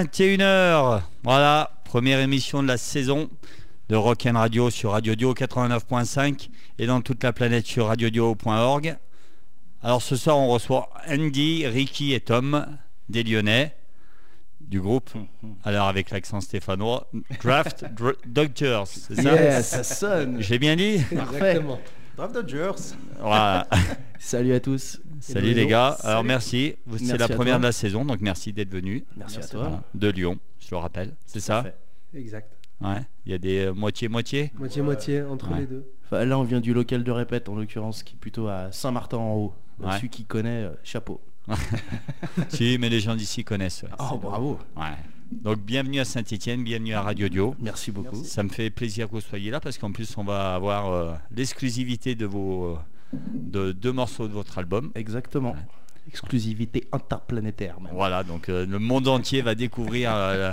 21h. Voilà, première émission de la saison de Rock and Radio sur Radio Dio 89.5 et dans toute la planète sur radiodio.org. Alors ce soir, on reçoit Andy, Ricky et Tom des Lyonnais du groupe. Alors avec l'accent stéphanois, Draft Dr- Doctors, c'est ça? Yes, ça sonne. J'ai bien dit? Exactement. Draft Dodgers. Voilà. Salut à tous. Salut les gars. Alors merci. C'est la première toi. de la saison, donc merci d'être venu. Merci, Merci à toi. De Lyon, je le rappelle. C'est ça. Exact. Ouais. Il y a des euh, moitié-moitié. Moitié-moitié entre Ouais. les deux. Enfin, là, on vient du local de répète, en l'occurrence, qui est plutôt à Saint-Martin en haut. Ouais. Celui qui connaît, euh, chapeau. si, mais les gens d'ici connaissent. ouais. Oh, bravo. Ouais. Donc bienvenue à Saint-Etienne, bienvenue à Radio Dio. Merci beaucoup. Merci. Ça me fait plaisir que vous soyez là parce qu'en plus on va avoir euh, l'exclusivité de vos de deux morceaux de votre album. Exactement. Exclusivité interplanétaire, même. Voilà, donc euh, le monde entier va découvrir euh,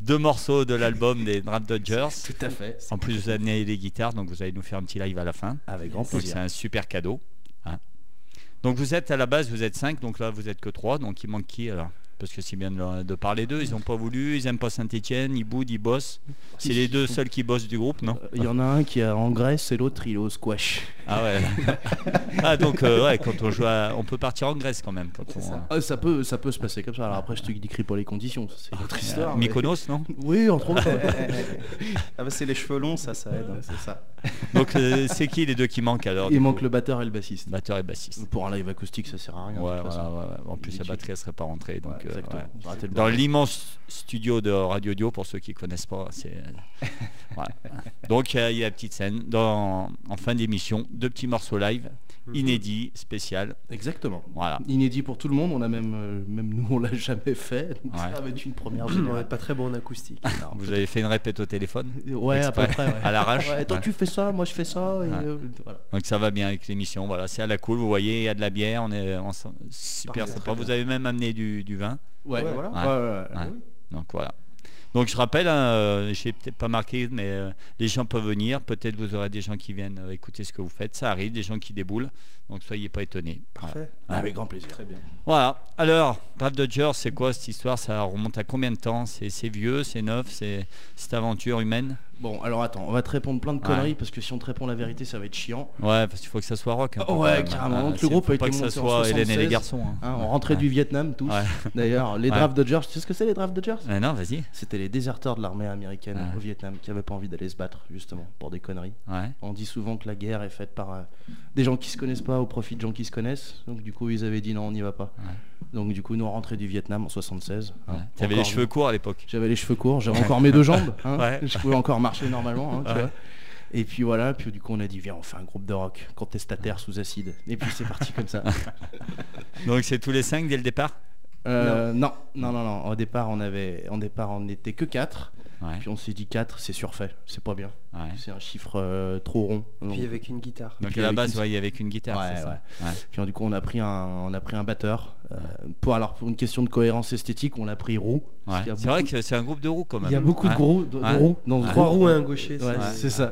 deux morceaux de l'album des Draft Dodgers. Tout à fait. En plus vous amenez les guitares, donc vous allez nous faire un petit live à la fin. Avec grand Donc c'est plaisir. un super cadeau. hein. Donc vous êtes à la base, vous êtes 5, donc là vous êtes que 3, donc il manque qui alors? Parce que c'est bien de, de parler d'eux, ils n'ont pas voulu, ils aiment pas Saint-Etienne, ils boudent, ils bossent. C'est les deux seuls qui bossent du groupe, non Euh, Il y en a un qui est en Grèce et l'autre il est au squash. Ah ouais. ah donc euh, ouais, quand on joue, à- on peut partir en Grèce quand même. Quand on, ça. Ah, ça, peut, ça peut se passer comme ça. Alors après, je te décris pas les conditions. C'est une autre euh, histoire. mais- Mykonos, non Oui, entre autres. Ah bah c'est les cheveux longs, ça, ça aide. hein. c'est ça. Donc euh, c'est qui les deux qui manquent alors Il manque coup le batteur et le bassiste. batteur et bassiste. Pour un live acoustique, ça sert à rien. de Ouais, toute voilà, façon. ouais, ouais. En plus la batterie elle serait pas rentrée. Donc, Ouais, exactement. ouais. Dans l'immense studio de Radio Dio, pour ceux qui connaissent pas, c'est. voilà. Donc euh, il y a la petite scène dans, en fin d'émission, deux petits morceaux live, inédits, spécial. Exactement. Voilà. Inédit pour tout le monde. On a même, euh, même nous, on l'a jamais fait. Donc Ouais. ça va être une première On est générale. pas très bon en acoustique. Non, Vous avez fait une répète au téléphone Ouais, à peu exprès, près. ouais. à l'arrache Ouais, toi, Ouais. tu fais ça, moi, je fais ça. et, Ouais. euh, voilà. Donc ça va bien avec l'émission. Voilà, c'est à la cool. Vous voyez, il y a de la bière. On est on super Parfait, sympa. Vous avez même amené du, du vin. Ouais, voilà. Ouais. Ouais. Donc voilà. Donc je rappelle, hein, euh, j'ai peut-être pas marqué, mais euh, les gens peuvent venir. Peut-être vous aurez des gens qui viennent euh, écouter ce que vous faites. Ça arrive, des gens qui déboulent. Donc soyez pas étonnés. Voilà. Parfait. Avec grand plaisir. Très bien. Voilà. Alors, Draft Dodgers, c'est quoi cette histoire? Ça remonte à combien de temps? C'est vieux, c'est neuf, c'est cette aventure humaine? Bon, alors attends, on va te répondre plein de Ouais. conneries parce que si on te répond la vérité, ça va être chiant. Ouais, parce qu'il faut que ça soit rock. peu, Ouais, carrément. Ah, Donc, le groupe faut a pas été que ça monté en soit Hélène et les 76. garçons. hein. Hein, on rentrait Ouais. du Vietnam tous. Ouais. D'ailleurs, les. Draft Dodgers, tu sais ce que c'est les Draft Dodgers? Euh, non, vas-y. C'était les déserteurs de l'armée américaine au Vietnam qui n'avaient pas envie d'aller se battre, justement, pour des conneries. On dit souvent que la guerre est faite par euh, des gens qui se connaissent pas au profit de gens qui se connaissent. Donc du coup, ils avaient dit non, on n'y va pas. Donc du coup, nous on rentrait du Vietnam en 76. ouais. hein. T'avais les cheveux courts à l'époque. J'avais les cheveux courts, j'avais encore mes deux jambes. Ouais. Je pouvais encore marcher normalement. hein, tu Ouais. vois. Et puis voilà, puis du coup on a dit viens on fait un groupe de rock contestataire sous acide. Et puis c'est parti comme ça. Donc c'est tous les cinq dès le départ? Euh, non, non, non, non. Au départ on avait, en départ on n'était que 4 Ouais. Puis on s'est dit 4 c'est surfait, c'est pas bien. ouais. C'est un chiffre euh, trop rond. Donc- Puis avec une guitare. Donc à la avec base, il y avait qu'une guitare. Ouais, c'est ça Ouais. Puis du coup, on a pris un, on a pris un batteur. euh, pour alors pour une question de cohérence esthétique, on l'a pris roux. C'est vrai que c'est un groupe de roues quand même. il y a beaucoup Ouais. de gros de, de dans Ouais. Trois roues et un gaucher. Ouais, c'est- c'est ça.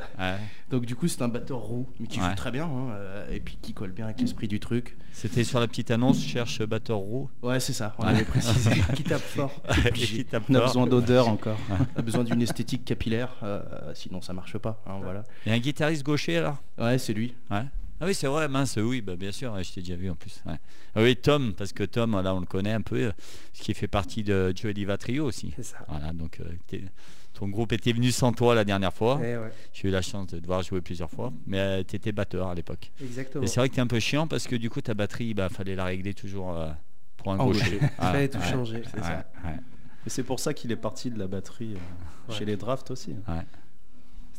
Donc du coup, c'est un batteur roux, mais qui Ouais. joue très bien, hein, euh, et puis qui colle bien avec l'esprit du truc. C'était sur la petite annonce, cherche batteur roux. Ouais, c'est ça. On Ouais. avait précisé. Qui tape fort. Et qui tape On a fort. besoin d'odeur encore. on a besoin d'une esthétique capillaire, euh, sinon ça marche pas. hein, voilà. Il y a un guitariste gaucher alors Ouais, c'est lui. Ouais. Ah oui, c'est vrai, mince, oui, bah, bien sûr, je t'ai déjà vu en plus. ouais. Ah oui, Tom, parce que Tom, là, on le connaît un peu, euh, ce qui fait partie de Joe Diva Trio aussi. C'est ça. Voilà, donc euh, ton groupe était venu sans toi la dernière fois. Eh ouais. J'ai eu la chance de te voir jouer plusieurs fois, mais tu étais batteur à l'époque. Exactement. Et c'est vrai que t'es un peu chiant parce que du coup, ta batterie, bah, fallait la régler toujours euh, pour un En gaucher. Il Ah, fallait tout ouais, changer. ouais, ouais, Et c'est pour ça qu'il est parti de la batterie euh, Ouais. chez les drafts aussi. ouais.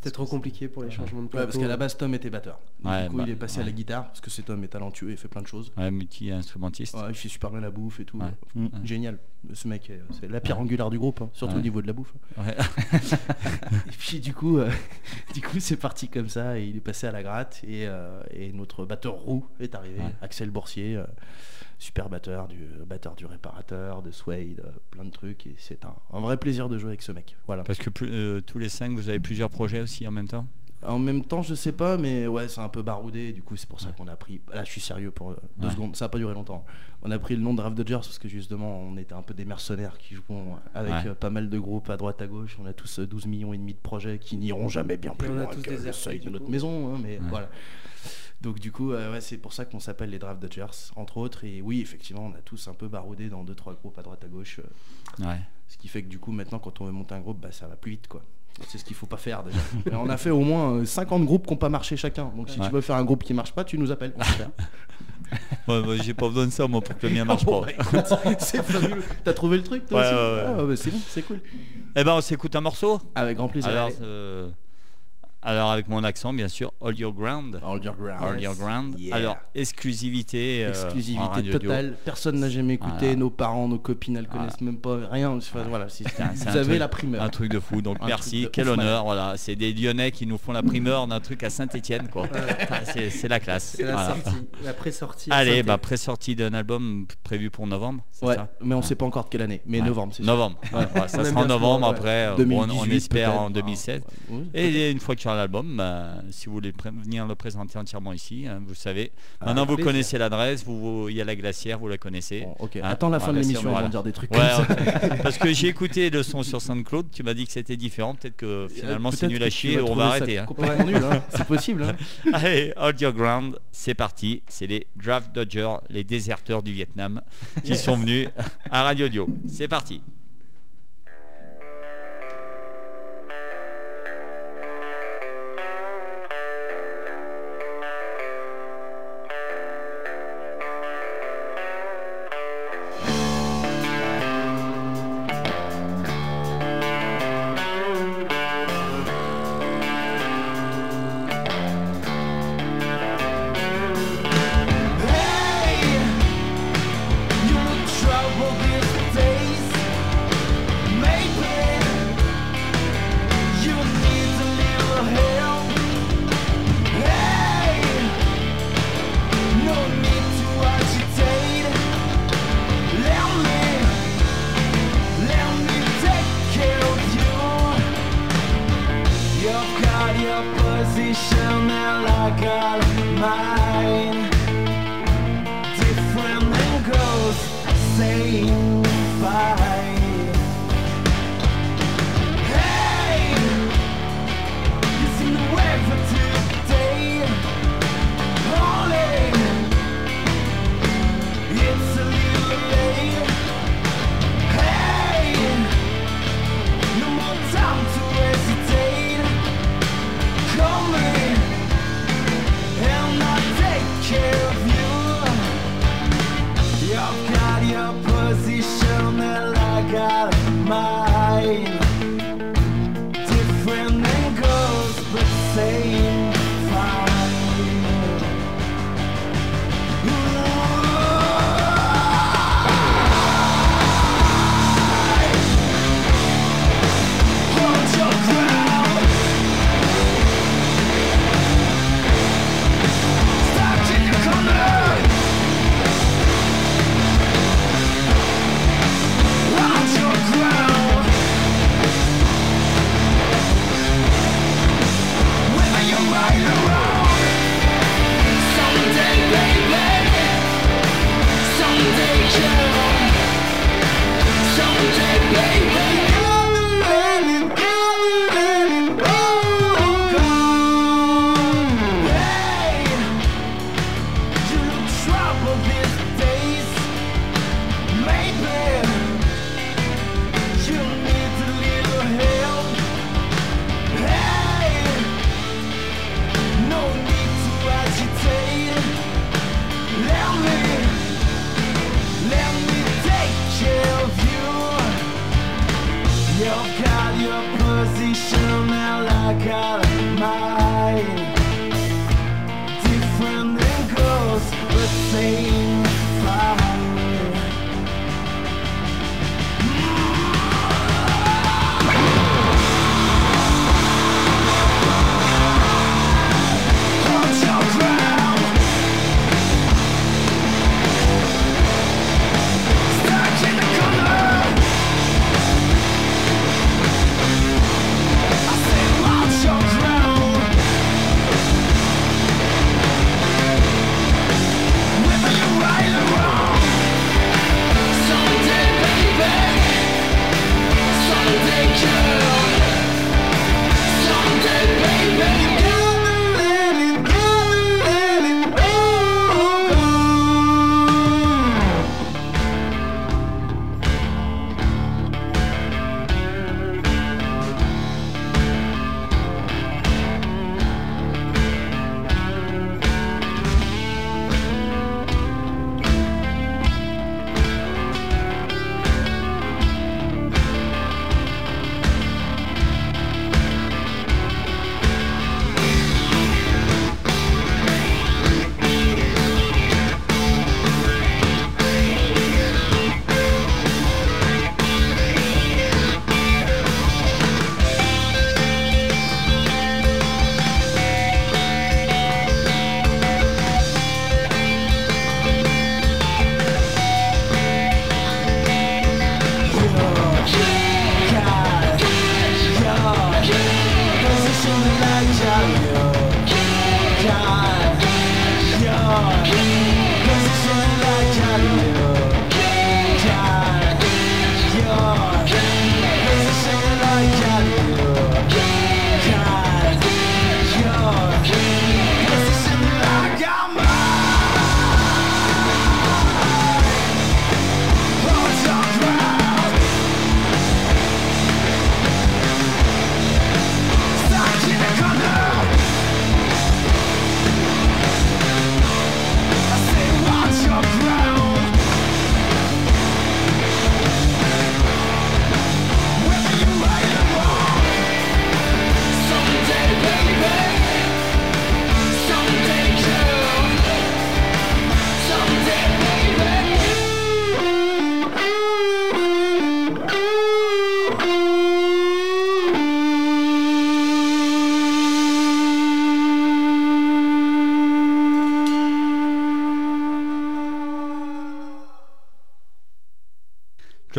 C'était trop compliqué pour les changements de Ouais, plateau. parce qu'à la base, Tom était batteur. Ouais, du coup, bah, il est passé ouais. à la guitare, parce que cet homme est talentueux, il fait plein de choses. Ouais, multi-instrumentiste. Ouais, il fait super bien la bouffe et tout. Ouais. Mm, Ouais. Génial. Ce mec, c'est la pierre Ouais. angulaire du groupe, hein, surtout Ouais. au niveau de la bouffe. Ouais. Et puis du coup, euh, du coup, c'est parti comme ça. Et il est passé à la gratte et, euh, et notre batteur roux est arrivé, Ouais. Axel Boursier, euh, super batteur du batteur du réparateur, de Suede, euh, plein de trucs. Et c'est un, un vrai plaisir de jouer avec ce mec. Voilà. Parce que plus- euh, tous les cinq, vous avez plusieurs projets aussi en même temps? En même temps, je sais pas, mais ouais, c'est un peu baroudé. Du coup, c'est pour ça qu'on a pris. Là, je suis sérieux pour euh, deux Ouais. secondes. Ça a pas duré longtemps. On a pris le nom de Draft Dodgers parce que justement, on était un peu des mercenaires qui jouent avec Ouais. pas mal de groupes à droite à gauche. On a tous euh, 12 millions et demi de projets qui n'iront jamais bien plus loin tous que des le seuil de notre coup. maison. hein, mais Ouais. voilà. Donc du coup, euh, ouais, c'est pour ça qu'on s'appelle les Draft Dodgers, entre autres. Et oui, effectivement, on a tous un peu baroudé dans deux trois groupes à droite à gauche. euh, Ouais. ce qui fait que du coup, maintenant, quand on veut monter un groupe, bah, ça va plus vite, quoi. C'est ce qu'il faut pas faire déjà. On a fait au moins euh, 50 groupes qui n'ont pas marché chacun. Donc si Ouais. tu veux faire un groupe qui marche pas, tu nous appelles. on peut faire. Ouais, ouais, J'ai pas besoin de ça, moi, pour que le mien marche Bon, pas. bah, écoute, c'est fabuleux. T'as trouvé le truc, toi Ouais, ouais. Ah, bah, C'est bon, c'est cool. Eh ben, on s'écoute un morceau Avec grand plaisir. alors, euh, alors, avec mon accent, bien sûr, All Your Ground. Hold your ground. All Your Ground. Yeah. Alors, exclusivité. euh, Exclusivité audio. totale. Personne n'a jamais écouté. Voilà. Nos parents, nos copines, elles Voilà. connaissent même pas rien. Enfin, voilà, si- vous avez truc- la primeur. Un truc de fou. Donc merci, quel honneur. Voilà, c'est des Lyonnais qui nous font la primeur d'un truc à Saint-Étienne, quoi. C'est la classe. C'est la Voilà. sortie, la pré-sortie. Allez, bah pré-sortie d'un album prévu pour novembre. c'est Ouais, ça mais on Ouais. sait pas encore de quelle année. Mais novembre, c'est. Novembre. Ça sera en novembre après. on- 2018 on espère en 2016. Ah, Et une fois qu'il y l'album, bah, si vous voulez venir le présenter entièrement ici, hein, vous savez. Ah, Maintenant, vous plaisir. connaissez l'adresse, vous, il y a la glacière, vous la connaissez. Bon, ok. Hein, Attends la fin de l'émission, voilà. vont dire des trucs Ouais, comme ça. ouais. parce que j'ai écouté le son sur SoundCloud, tu m'as dit que c'était différent, peut-être que finalement c'est nul à chier, on va arrêter. hein. C'est possible. Allez, Hold Your Ground, c'est parti. C'est les Draft Dodgers, les déserteurs du Vietnam, qui sont venus à Radio Dio. C'est parti.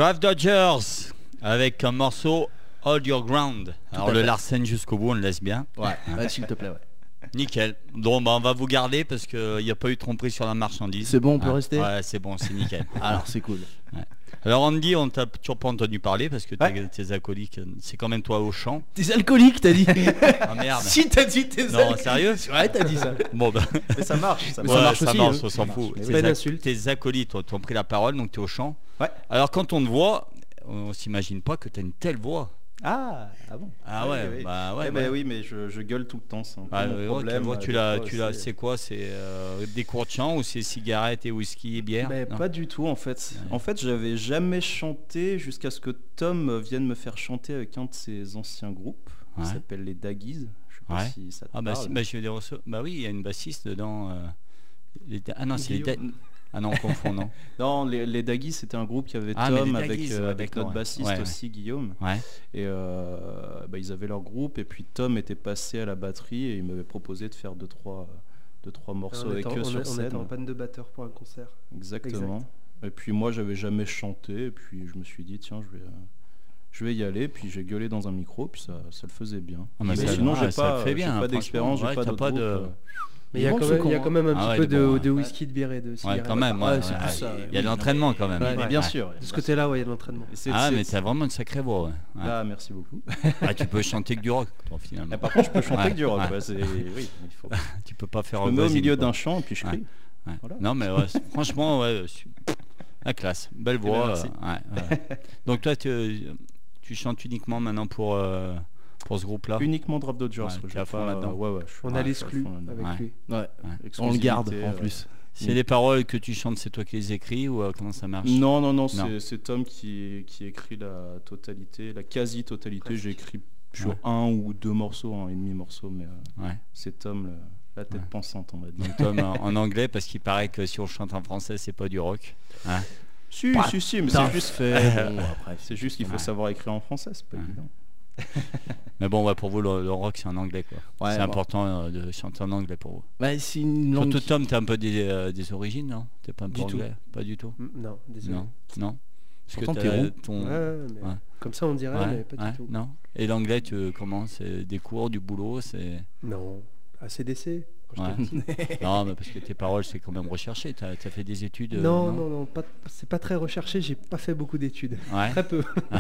Drive Dodgers avec un morceau Hold Your Ground. Alors à le. Larsen jusqu'au bout, on le laisse bien. Ouais, ouais, s'il te plaît, ouais. Nickel. Donc bah, on va vous garder parce qu'il n'y a pas eu de tromperie sur la marchandise. C'est bon, on peut Ouais. rester Ouais, c'est bon, c'est nickel. Alors, c'est cool. Alors Andy, on t'a toujours pas entendu parler parce que Ouais. tes, tes acolytes, c'est quand même toi au chant. T'es alcoolique, t'as dit Ah merde. Si, t'as dit t'es Non, alcoolique. sérieux Ouais, t'as dit ça. Bon Mais ça marche. Ça marche. ça marche aussi, hein. on s'en Ça fout. marche, Tes, tes acolytes ont, ont pris la parole, donc tu es au chant. Ouais. Alors quand on te voit, on s'imagine pas que tu as une telle voix. Ah, ah bon Ah ouais, oui, oui. bah ouais. Eh bah- ben oui, mais je, je gueule tout le temps. C'est un peu Ah, mon ouais, ouais, problème. euh, tu l'as, tu l'as, c'est quoi C'est euh, des cours de chant ou c'est cigarettes et whisky et bière? Non. pas du tout en fait. Ouais. En fait, j'avais jamais chanté jusqu'à ce que Tom vienne me faire chanter avec un de ses anciens groupes. Qui s'appelle les Daggies. Je sais pas si ça te Ah bah, parle. si, bah, je vais les bah oui, il y a une bassiste dedans. euh, les Ah non, c'est les da-. Ah non, on confond, non. Non, les, les Daggies, c'était un groupe qui avait Ah, Tom avec, Daggies, euh, avec notre ouais. bassiste Ouais, ouais. aussi, Guillaume. Ouais. Et euh, bah, ils avaient leur groupe, et puis Tom était passé à la batterie et il m'avait proposé de faire deux trois, deux, trois morceaux on avec en- eux on, sur on scène. était en panne de batteur pour un concert. Exactement. Et puis moi, j'avais jamais chanté, et puis je me suis dit, tiens, je vais, euh, je vais y aller, puis j'ai gueulé dans un micro, puis ça, ça le faisait bien. Ah, mais Mais ça- sinon, ah, j'ai ça pas, pas franchement. d'expérience, j'ai pas de- euh. Mais il y, a Bon, quand même- il y a con, quand même un Ah petit ouais, peu de de, bon, de ouais. whisky, de bière et de Ouais, cigarette. quand même. Ça, Il y a de l'entraînement quand même. Ouais, Mais Ouais. bien sûr. De ce côté-là, ouais, il y a de l'entraînement. Ah, mais t'as vraiment une sacrée voix. Ah, merci beaucoup. Ah, tu peux chanter que du rock, toi, finalement. Et par contre, je peux chanter avec du rock. ouais. ouais, c'est- oui, il faut. Tu peux pas faire Je me un mets au milieu d'un champ et puis je crie. Ouais. Voilà. Non, mais franchement, ouais, su- la classe, belle ben, voix. merci. euh. Donc toi, tu, tu chantes uniquement maintenant pour euh, pour ce groupe-là. Uniquement Drop Dodgers. Ouais, je pas- là-dedans. Ouais, ouais, je suis- On ouais, a l'exclu avec Ouais. lui. Ouais. On le garde en euh, plus. C'est les paroles que tu chantes, c'est toi qui les écris ou euh, comment ça marche? Non, non, non, Non. c'est- c'est Tom qui, qui écrit la totalité, la quasi-totalité. J'ai écrit sur Ouais. un ou deux morceaux, un et demi morceau, mais euh, Ouais. c'est Tom le- la tête Ouais. pensante, on va dire. Donc Tom en, en anglais parce qu'il paraît que si on chante en français, c'est pas du rock. Si, Pas si, si, mais c'est juste, fait. Bon, après, c'est juste qu'il faut Ouais. savoir écrire en français, c'est pas Ouais. évident. Mais bon, ouais, pour vous, le, le rock, c'est en anglais. quoi. Ouais, c'est bon. important euh, de chanter en anglais pour vous. Bah, c'est une langue. Surtout Tom, t'es un peu des, euh, des origines, non? T'es pas un peu Du tout. anglais? Pas du tout? Mm, Non, désolé. Non? Non? Parce Pourtant, que t'es t'as roux. ton... Ouais, ouais, mais Ouais. Comme ça, on dirait, Ouais, mais pas ouais, du tout. Non? Et l'anglais, tu comment C'est des cours, du boulot c'est... Non, ACDC. quand Ouais. j'étais petit. non, mais parce que tes paroles, c'est quand même recherché. T'as as fait des études euh, non, non, non, pas- c'est pas très recherché. J'ai pas fait beaucoup d'études. Ouais, Très peu.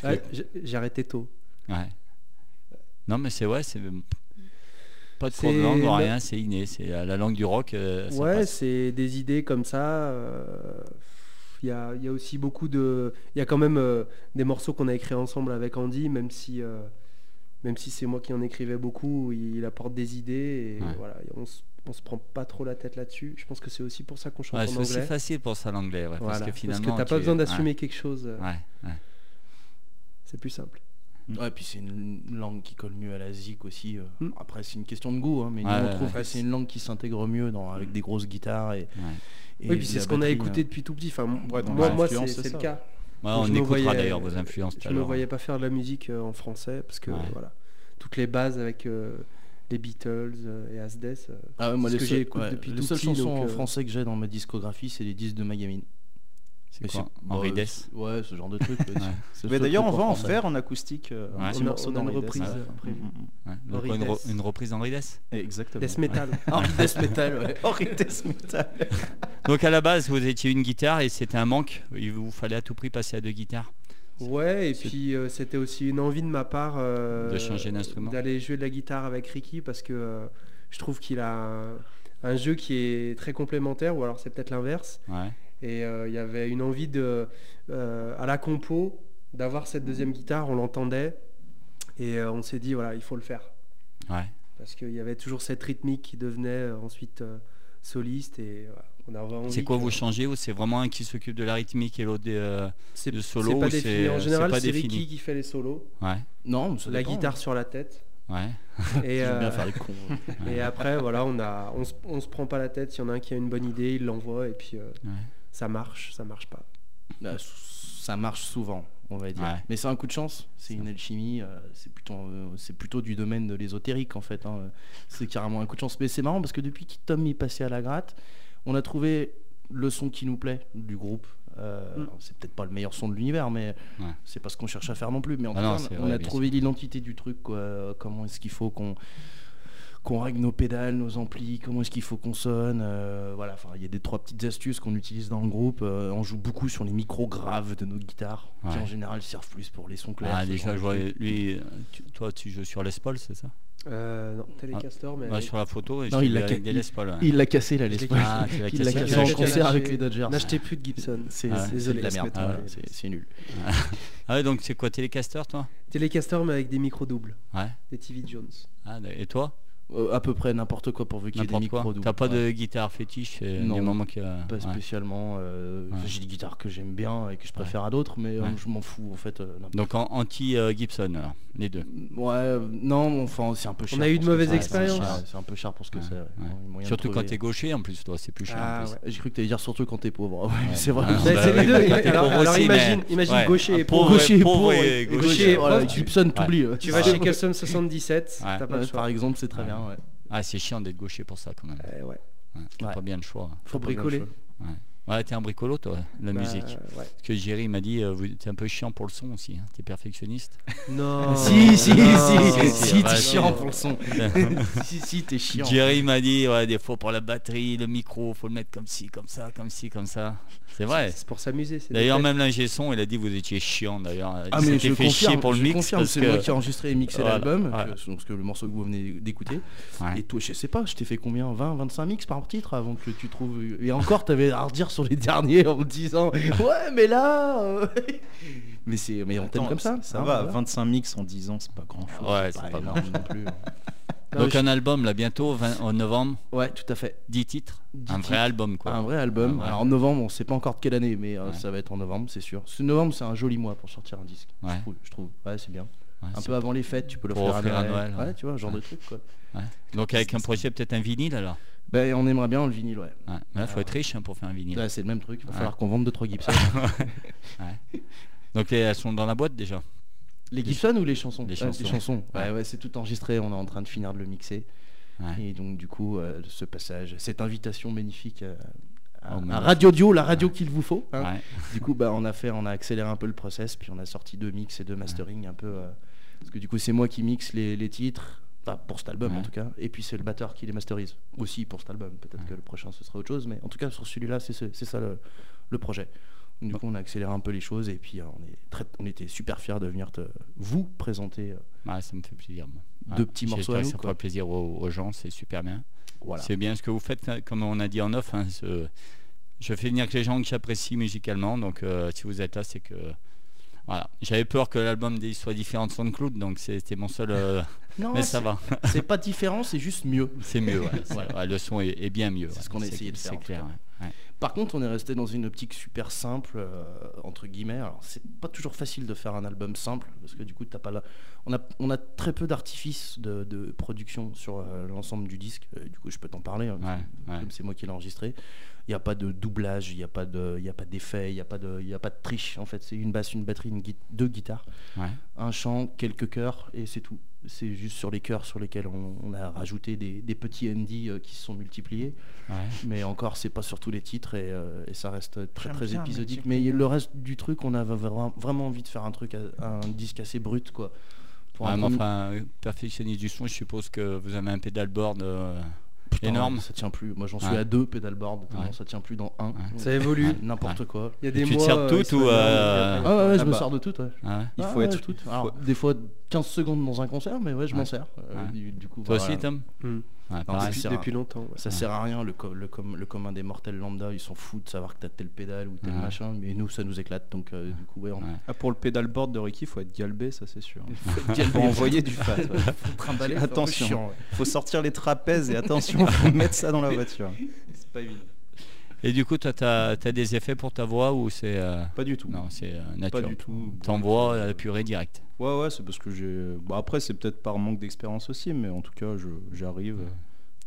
que- j'ai- arrêté tôt. ouais. Non, mais c'est ouais, c'est pas de cours de C'est langue, le- rien, c'est inné. C'est euh, la langue du rock. euh, ça ouais, c'est des idées comme ça. euh, Il y, a, il y a aussi beaucoup de. Il y a quand même euh, des morceaux qu'on a écrits ensemble avec Andy, même si, euh, même si c'est moi qui en écrivais beaucoup, il, il apporte des idées et Ouais. voilà, on, se, on se prend pas trop la tête là-dessus. Je pense que c'est aussi pour ça qu'on chante Ouais, en c'est anglais. facile pour ça l'anglais. ouais, Voilà, Parce que finalement. t'as pas besoin d'assumer quelque chose, euh, ouais. C'est plus simple. Ouais, puis c'est une langue qui colle mieux à la zik aussi. euh. Mm. Après, c'est une question de goût, hein, mais nous, Ouais, on ouais, trouve ouais. que c'est une langue qui s'intègre mieux dans, avec des grosses guitares et. ouais. et oui, de puis c'est la ce qu'on a batterie, écouté euh. depuis tout petit. Enfin, Ouais, moi, moi c'est c'est c'est le ça. cas. Ouais, on je me écoutera voyais- d'ailleurs vos influences tout Je à ne me l'heure. voyais pas faire de la musique euh, en français parce que Ouais. voilà, toutes les bases avec euh, les Beatles euh, et Asdes. euh, Ah ouais, moi, ce les que j'écoute ouais, depuis les tout seules petit, chansons donc, en euh, français que j'ai dans ma discographie, c'est les disques de Magamine. C'est quoi bah, Henri euh, Dess Ouais, ce genre de truc. Mais d'ailleurs, on va en faire en acoustique euh, Ouais. un a- morceau une d'Henri Dess. reprise, euh, une, re- Dess. une reprise d'Henri Dess Exactement. Death metal. Henri Death Metal, ouais. Henri Dess Metal. Donc à la base, vous étiez une guitare et c'était un manque. Il vous fallait à tout prix passer à deux guitares. Ouais, et puis euh, c'était aussi une envie de ma part euh, De changer d'instrument. d'aller jouer de la guitare avec Ricky parce que euh, je trouve qu'il a un, un jeu qui est très complémentaire, ou alors c'est peut-être l'inverse. Ouais. Et euh, il y avait une envie de, euh, à la compo d'avoir cette deuxième guitare, on l'entendait, et euh, on s'est dit voilà, il faut le faire. Ouais. Parce qu'il y avait toujours cette rythmique qui devenait euh, ensuite euh, soliste, et voilà, on avait envie C'est quoi que- vous changez ou c'est vraiment un qui s'occupe de la rythmique et l'autre des, euh, C'est de solo c'est pas ou défini. c'est- En c'est général, pas c'est défini Ricky qui fait les solos, Ouais. Non, ça la dépend. guitare sur la tête. Ouais. Et, bien faire les cons. Et après, voilà, on a, on se, on se prend pas la tête. S'il y en a un qui a une bonne idée, il l'envoie et puis euh, Ouais. Ça marche, ça marche pas. Bah, ça marche souvent, on va dire. Ouais. Mais c'est un coup de chance, c'est une alchimie, euh, c'est plutôt, euh, c'est plutôt du domaine de l'ésotérique en fait. hein. C'est carrément un coup de chance. Mais c'est marrant parce que depuis que Tom est passé à la gratte, on a trouvé le son qui nous plaît du groupe. Euh, Mm. C'est peut-être pas le meilleur son de l'univers, mais Ouais. c'est pas ce qu'on cherche à faire non plus. Mais en Ah tout cas, on vrai, a trouvé l'identité du truc. Quoi. Comment est-ce qu'il faut qu'on qu'on règle nos pédales, nos amplis, comment est-ce qu'il faut qu'on sonne. euh, voilà, enfin, il y a des trois petites astuces qu'on utilise dans le groupe. Euh, on joue beaucoup sur les micros graves de nos guitares, qui en général servent plus pour les sons clairs. Ah, déjà, je vois, lui, tu- toi, tu joues sur Les Paul, c'est ça? Euh, non, Telecaster, mais. Ouais, avec- Sur la photo, et Non, il l'a avec ca- Les Paul. Il l'a cassé Je l'ai l'espoir. Ah, Il l'a cassé. en concert avec les Dodgers. N'achetez plus de Gibson. C'est Ah, c'est de la merde. Ah, c'est- c'est nul. Ah ouais, donc c'est quoi Telecaster, toi? Telecaster, mais avec des micros doubles. Ouais. Des TV Jones. Ah, et toi? Euh, à peu près n'importe quoi pourvu qu'il y ait des micros. T'as pas Ouais. de guitare fétiche euh, Non, du moment que... Pas ouais. spécialement. euh, Ouais. J'ai des guitares que j'aime bien et que je préfère à d'autres, mais euh, je m'en fous en fait. euh, Donc en anti-Gibson, alors, les deux. Ouais, non, enfin c'est un peu cher. a eu de pour ce que mauvaises c'est. expériences. Ouais, C'est cher, C'est un peu cher pour ce que Ouais, c'est. Surtout quand t'es gaucher, en plus, toi, c'est plus cher. Ah. J'ai cru que t'allais dire surtout quand t'es pauvre. Ouais, c'est vrai. Ah, bah c'est oui, les deux. bah, alors, imagine, gaucher et pauvre. Gaucher et pauvre Gibson, t'oublies. Tu vas chez Custom 77, Ouais. t'as pas Ouais, le choix. Par exemple, c'est très bien. Ouais. Ah, c'est chiant d'être gaucher pour ça, quand même. Euh, ouais. Ouais, t'as Ouais. pas bien le choix. Faut bricoler. Ouais, t'es un bricolo, toi, la Bah, musique. ouais. Parce que Jerry m'a dit, euh, vous- t'es un peu chiant pour le son aussi. Hein. T'es perfectionniste. Non. Si, si, non. si, si, si, t'es si. chiant pour le son. Si, si, t'es chiant. Jerry m'a dit, ouais, des fois pour la batterie, le micro, faut le mettre comme ci, comme ça, comme ci, comme ça. C'est vrai. C'est pour s'amuser. D'ailleurs, même l'ingé son, il a dit vous étiez chiant d'ailleurs. Ah il mais s'était je fait confirme, chier pour le je mix. confirme, c'est que- moi qui ai enregistré et mixé Voilà, l'album, ouais. que le morceau que vous venez d'écouter. Ouais. Et toi, je sais pas, je t'ai fait combien 20, 25 mix par titre avant que tu trouves. Et encore, t'avais à redire sur les derniers en me disant Ouais, mais là. euh, mais c'est, mais on t'aime comme ça. Ça hein, va, voilà. 25 mix en 10 ans, c'est pas grand chose. Ouais, Pas c'est pas énorme grave. non plus. Donc un album là bientôt, 20 en novembre, Ouais, tout à fait. 10 titres. 10 un vrai album quoi. Un vrai album. Ouais. Alors en novembre, on sait pas encore de quelle année, mais euh, Ouais. ça va être en novembre, c'est sûr. Ce novembre, c'est un joli mois pour sortir un disque. Ouais. Je, trouve, je trouve. Ouais, c'est bien. Ouais, un peu avant les fêtes, tu peux Pour l'offrir à Noël. Ouais. Ouais, tu vois, genre Ouais. de truc quoi. ouais. Donc avec un projet peut-être un vinyle alors. Ben, on aimerait bien le vinyle, ouais. Ouais. Mais là, faut être riche hein, pour faire un vinyle. Là, c'est le même truc. Il va Ouais. falloir qu'on vende 2-3 Gibson. Donc les- elles sont dans la boîte déjà. les Gibson ou les chansons Les Ah, chansons. Ouais, Ouais. ouais, c'est tout enregistré. On est en train de finir de le mixer. Ouais. Et donc, du coup, euh, ce passage, cette invitation magnifique euh, à, Oh, à. Radio Dio, la radio qu'il vous faut. hein. Du coup, bah, on a fait, on a accéléré un peu le process, puis on a sorti deux mix et deux mastering un peu. euh, parce que du coup, c'est moi qui mixe les, les titres, enfin, pour cet album en tout cas, et puis c'est le batteur qui les masterise aussi pour cet album. Peut-être que le prochain ce sera autre chose, mais en tout cas sur celui-là, c'est ce- c'est ça le, le projet. Du coup, on a accéléré un peu les choses et puis euh, on, est très, on était super fiers de venir te, vous présenter. euh, Ouais, ça me fait plaisir. moi. Deux petits morceaux à nous, Ça quoi. fera plaisir aux, aux gens, c'est super bien. voilà. C'est bien ce que vous faites, hein, comme on a dit en off. hein, ce- Je fais venir que les gens que j'apprécie musicalement, donc euh, si vous êtes là, c'est que voilà. J'avais peur que l'album soit différent de SoundCloud, donc c'était mon seul. euh, Non, mais ça va, c'est pas différent, c'est juste mieux. c'est mieux. ouais, Voilà. le son est, est bien mieux. C'est ouais, ce qu'on a essayé de faire, clair. ouais. Par contre, on est resté dans une optique super simple, euh, entre guillemets. Alors, c'est pas toujours facile de faire un album simple, parce que du coup, t'as pas la... on, a, on a très peu d'artifices de, de production sur euh, l'ensemble du disque. Euh, du coup, je peux t'en parler, hein, Ouais, ouais. comme c'est moi qui l'ai enregistré. Il n'y a pas de doublage, il n'y a pas de- il y a pas d'effet, il n'y a, pas de- il y a pas de triche. En fait, c'est une basse, une batterie, une gui- deux guitares, Ouais. un chant, quelques chœurs, et c'est tout. C'est juste sur les chœurs sur lesquels on, on a rajouté des, des petits ND euh, qui se sont multipliés. Ouais. Mais encore, c'est pas sur tous les titres et, euh, et ça reste très très bien épisodique. Mais le reste du truc, on avait vra- vraiment envie de faire un truc, à- un disque assez brut quoi. Pour Ouais, un enfin, euh, perfectionniste du son, je suppose que vous avez un pédalboard euh, Putain, énorme. Ça tient plus. Moi, j'en suis Ouais. à deux pédalboard. tellement Ouais. Ça tient plus dans un. Ouais. Ça évolue. Ouais, N'importe quoi. Il y a des tu te mois. sers euh, se ou, euh, Ah ouais, ouais, je Ah me bah. sers de tout. Ouais. Ah ouais. Il Ah faut ouais, être. tout. Alors, des fois 15 secondes dans un concert, mais ouais, je m'en Ouais. sers. Euh, Ouais. du, du coup, Toi voilà. aussi, Tom Hmm. Ouais, pareil. depuis, sert à- depuis longtemps. ouais. Ça sert à rien, le, co- le, com- le commun des mortels lambda, ils s'en foutent de savoir que t'as tel pédale ou tel Ouais. machin, mais nous, ça nous éclate. Donc, euh, du coup, ouais, on Ouais. Ah, pour le pédalboard de Ricky, faut être galbé, ça c'est sûr. faut Faut envoyer du fat. ouais. trimballer, Attention. Faut sortir les trapèzes et attention, faut mettre ça dans la voiture. C'est pas évident. Et du coup, toi, tu as, des effets pour ta voix ou c'est. euh, Pas du tout. Non, c'est euh, Pas du tout. T'envoies la purée direct. Ouais, ouais, c'est parce que j'ai. Bon, après, c'est peut-être par manque d'expérience aussi, mais en tout cas, je- j'arrive.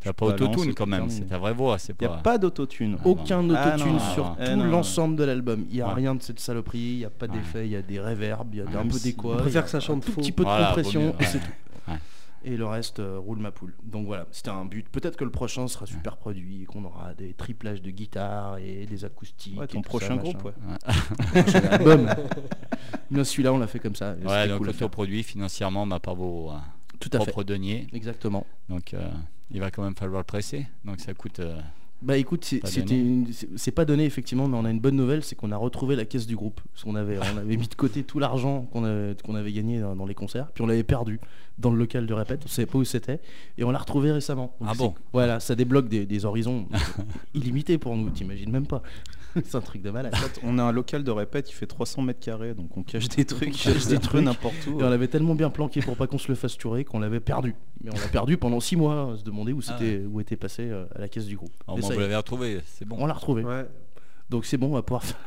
T'as pas autotune quand même, c'est ta vraie voix, c'est Il n'y pas. a pas d'autotune. Ah, Aucun Ah, autotune sur eh, tout l'ensemble de l'album. Il n'y a Ouais. rien de cette saloperie, il n'y a pas d'effet, il y a des réverbes, il y a un peu. On il y préfère que ça chante un tout faux. petit peu de Voilà, compression c'est tout. Et le reste euh, roule ma poule. Donc voilà, c'était un but. Peut-être que le prochain sera super produit, et qu'on aura des triplages de guitare et des acoustiques. Ouais, ton prochain ça, groupe, machin. ouais. Prochain album. Celui-là, on l'a fait comme ça. Ouais, donc cool l'autoproduit financièrement bah, par vos euh, Tout à fait. propres deniers. Exactement. Donc euh, il va quand même falloir le presser. Donc ça coûte. euh, Bah écoute, c'est Pas donné. effectivement, mais on a une bonne nouvelle, c'est qu'on a retrouvé la caisse du groupe. Parce qu'on avait, on avait mis de côté tout l'argent qu'on avait, gagné dans, dans les concerts, puis on l'avait perdu dans le local de répète, on savait pas où c'était, et on l'a retrouvé récemment. Donc Ah bon? Voilà, ça débloque des, des horizons illimités pour nous, t'imagines même pas. c'est un truc de malade. En fait, on a un local de répète qui fait 300 mètres carrés, donc on cache des trucs, cache des trucs. n'importe où. Et on l'avait tellement bien planqué pour pas qu'on se le fasse tuer qu'on l'avait perdu. Mais on l'a perdu pendant six mois, à se demander où, Ah c'était, où était passé euh, à la caisse du groupe. vous est, l'avez retrouvé, c'est bon. on l'a retrouvé. Ouais. Donc c'est bon, on va pouvoir faire-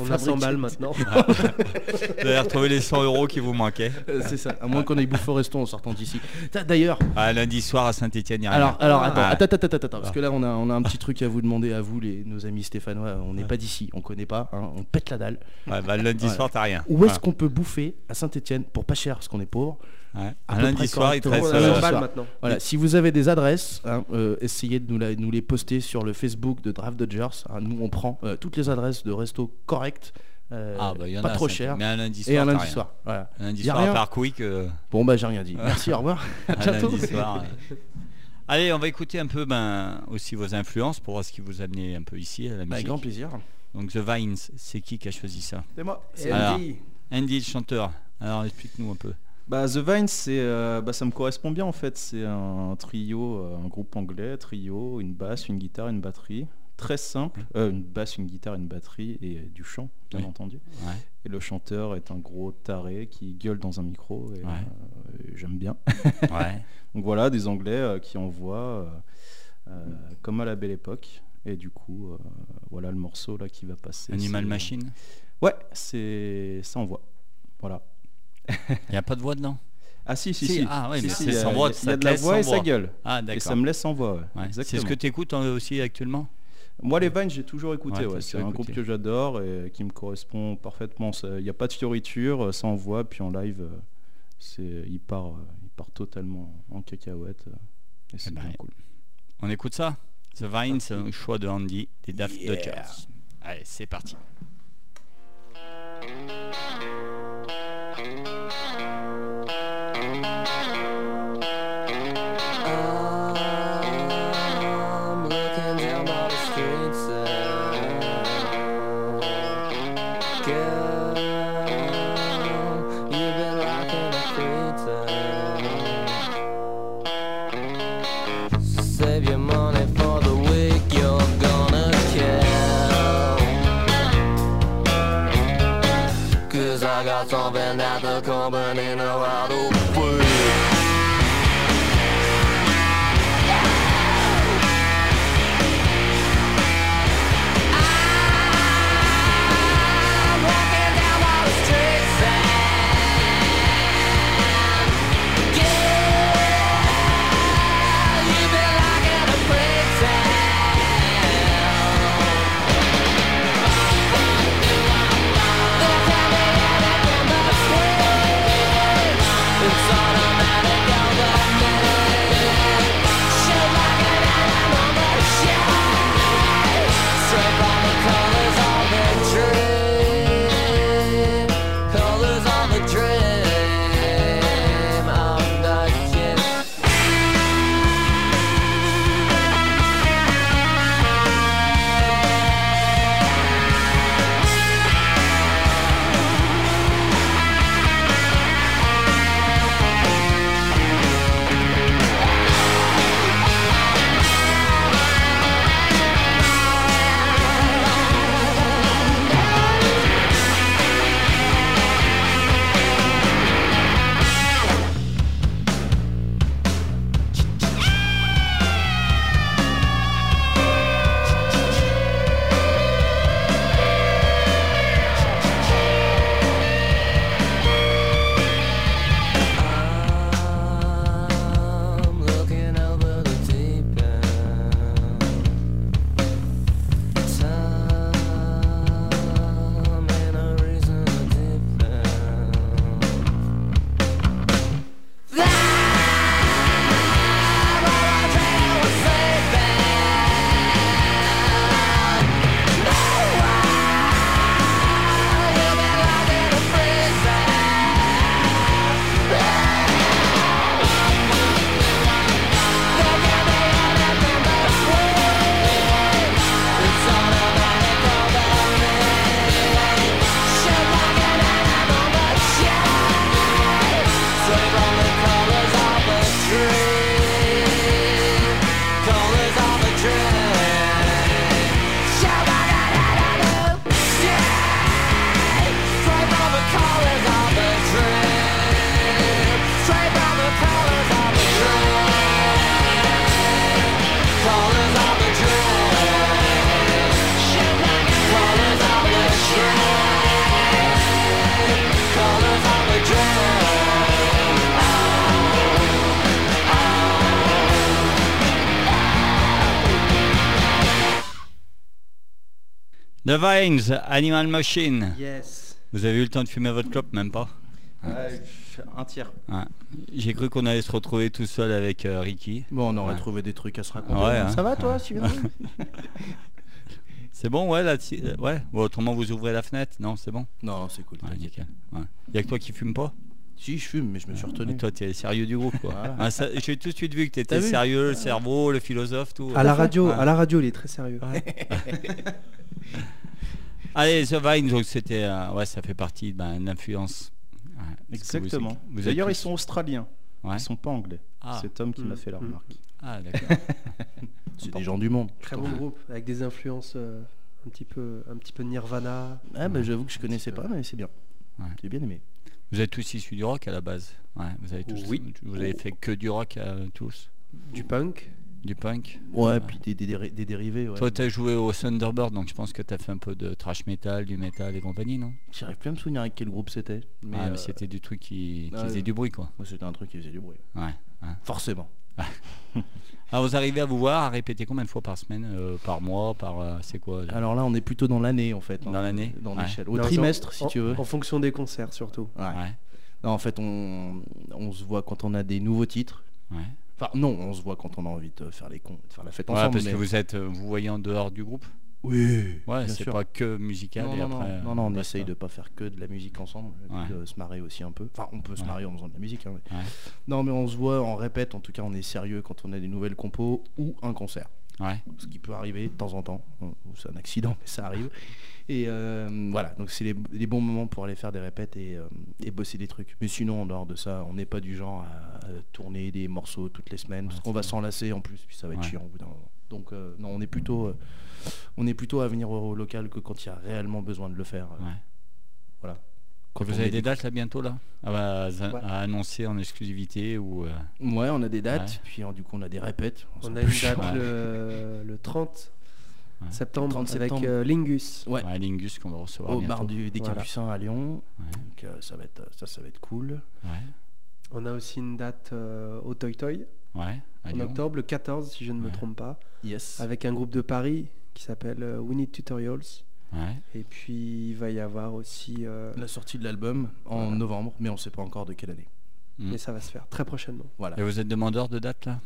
On a 100 fabriquer- balles maintenant. Vous avez retrouvé les 100 euros qui vous manquaient. Euh, c'est ça, à moins qu'on aille bouffer au resto en sortant d'ici. D'ailleurs, Ah, lundi soir à Saint-Etienne, il y a alors, rien. alors Ah. attends, attends, attends, attends, attends, parce que là on a, on a un petit truc à vous demander à vous, les, nos amis stéphanois. On n'est pas d'ici, on connaît pas, hein, on pète la dalle. Ouais, bah, lundi Voilà. soir, t'as rien. Où est-ce qu'on peut bouffer à Saint-Etienne pour pas cher, parce qu'on est pauvre Ouais. à Un lundi soir, il te correctement. reste. On a euh, 100 balles soir. maintenant. Voilà, si vous avez des adresses, hein, euh, essayez de nous, la- nous les poster sur le Facebook de Draft Dodgers. hein. nous, on prend euh, toutes les adresses de resto correctes, euh, Ah, bah, il y en pas a. trop cher, Mais un lundi soir. et un lundi rien. soir. Voilà. Un lundi soir rien à part Quick. euh, Bon, bah j'ai rien dit. Merci, au revoir. À bientôt. lundi soir. Allez, on va écouter un peu ben, aussi vos influences pour voir ce qui vous a amené un peu ici à la Avec musique. grand plaisir. Donc The Vines, c'est qui qui a choisi ça? C'est moi. Alors. Andy, Andy, le chanteur. Alors explique-nous un peu. Bah, The Vine, c'est, euh, bah, ça me correspond bien en fait. C'est un trio, euh, un groupe anglais, trio, une basse, une guitare, une batterie. Très simple. Euh, une basse, une guitare, une batterie et du chant, bien Oui. entendu. Ouais. Et le chanteur est un gros taré qui gueule dans un micro et Ouais. euh, j'aime bien. Ouais. Donc voilà, des Anglais qui envoient comme à la belle époque. Et du coup, voilà le morceau là qui va passer. Animal Machine. Ouais, c'est ça envoie. Voilà. Il n'y a pas de voix dedans? Ah si, si, Si, ah Si, mais si, c'est il y a- sans voix, Il y a de la voix sans et voix. gueule. Ah Et d'accord. ça me laisse sans voix. ouais. Ouais. C'est ce que tu écoutes aussi actuellement? Moi, les Vines, j'ai toujours écouté. Ouais, C'est un groupe que j'adore et qui me correspond parfaitement. Il n'y a pas de fioriture, ça envoie, puis en live, euh, il, part, euh, il part totalement en cacahuète. euh, Et c'est ben, bien cool. On écoute ça The Vine, c'est un choix de Andy des Daft Yeah. Allez, c'est parti. Thank you. I got something that the company know how to The Vines, Animal Machine. Yes. Vous avez eu le temps de fumer votre clope Même pas? Un tiers. Ouais. J'ai cru qu'on allait se retrouver tout seul avec euh, Ricky. Bon, on aurait Ouais. trouvé des trucs à se raconter. Ouais, hein. Ça va toi, Sylvain? C'est bon, ouais, là, euh, ouais. Bon, autrement, vous ouvrez la fenêtre Non, c'est bon? Non, c'est cool. Ouais, t'inquiète. nickel. Ouais. Y a que toi qui fume pas? Si, je fume, mais je me suis retenu. Mais Toi, t'es sérieux du groupe, quoi. Voilà. Ah, ça- J'ai tout de suite vu que t'étais vu sérieux, le cerveau, le philosophe, tout. À la radio, Ouais. à la radio, il est très sérieux. Allez, The Vine, donc c'était, euh, ouais, ça fait partie ben. Ouais. Que vous- Exactement. vous êtes D'ailleurs, ils sont australiens. Ouais. Ils sont pas anglais. Ah. C'est Tom qui m'a Mm, fait la mm. remarque. Ah, d'accord. C'est des gens du monde. Très bon groupe, avec des influences euh, un petit peu, un petit peu Nirvana. Ah, bah, j'avoue que je connaissais pas, mais c'est bien. Ouais. J'ai bien aimé. Vous êtes tous issus du rock à la base. Ouais, vous avez tous. Oui. Vous avez fait que du rock euh, tous. Du punk. Du punk. Ouais, puis des, des, déri- des dérivés. Ouais. Toi, t'as joué au Thunderbird, donc je pense que t'as fait un peu de trash metal, du metal et compagnie, non? J'arrive plus à me souvenir avec quel groupe c'était. Mais, Ah, mais euh, c'était du truc qui, faisait du bruit, quoi. moi, c'était un truc qui faisait du bruit. Ouais. Forcément. Alors, vous arrivez à vous voir, à répéter combien de fois par semaine, euh, par mois, par. euh, c'est quoi là Alors là, on est plutôt dans l'année en fait. hein. Dans l'année Dans Ouais. l'échelle. Au Non, trimestre, si en- tu veux. En fonction des concerts surtout. Ouais. Ouais. Non, en fait, on, on se voit quand on a des nouveaux titres. Ouais. Enfin, non, on se voit quand on a envie de faire les cons, de faire la fête Ouais, ensemble. parce mais- que vous êtes, euh, vous voyez en dehors du groupe? Oui, Ouais, bien c'est sûr. pas que musical Non, et non, après. non, non, on basta. essaye de pas faire que de la musique ensemble, et puis Ouais. de se marrer aussi un peu. Enfin, on peut se Ouais. marrer en faisant de la musique. hein, mais- Ouais. Non, mais on se voit, on répète, en tout cas, on est sérieux quand on a des nouvelles compos ou un concert. Ouais. Ce qui peut arriver de temps en temps. C'est un accident, mais ça arrive. Et euh, voilà, donc c'est les, les bons moments pour aller faire des répètes et, euh, et bosser des trucs. Mais sinon, en dehors de ça, on n'est pas du genre à, à tourner des morceaux toutes les semaines. parce qu'on va s'enlacer en plus, puis ça va être Ouais. chiant au bout d'un moment. Donc euh, non, on est plutôt, euh, on est plutôt à venir au, au local que quand il y a réellement besoin de le faire. euh, Ouais. Voilà. Quand vous avez des dates là bientôt là à, à- Ouais. à annoncer en exclusivité ou euh, Ouais, on a des dates, Ouais. puis euh, du coup on a des répètes. On a une date Ouais. le, le 30 Ouais. septembre 30 avec septembre. euh, Lingus. Ouais. à Lingus qu'on va recevoir Au bientôt. bar du, des Voilà. Capucins à Lyon. Ouais. Donc euh, ça va être ça, ça va être cool. Ouais. On a aussi une date euh, au Toy Toy Ouais. à en Lyon. octobre, le 14 si je ne me trompe pas, Yes. avec un groupe de Paris qui s'appelle euh, We Need Tutorials. Ouais. Et puis il va y avoir aussi, euh, La sortie de l'album en Voilà. novembre, mais on sait pas encore de quelle année. Mm. mais ça va se faire très prochainement. Voilà. Et vous êtes demandeur de date là?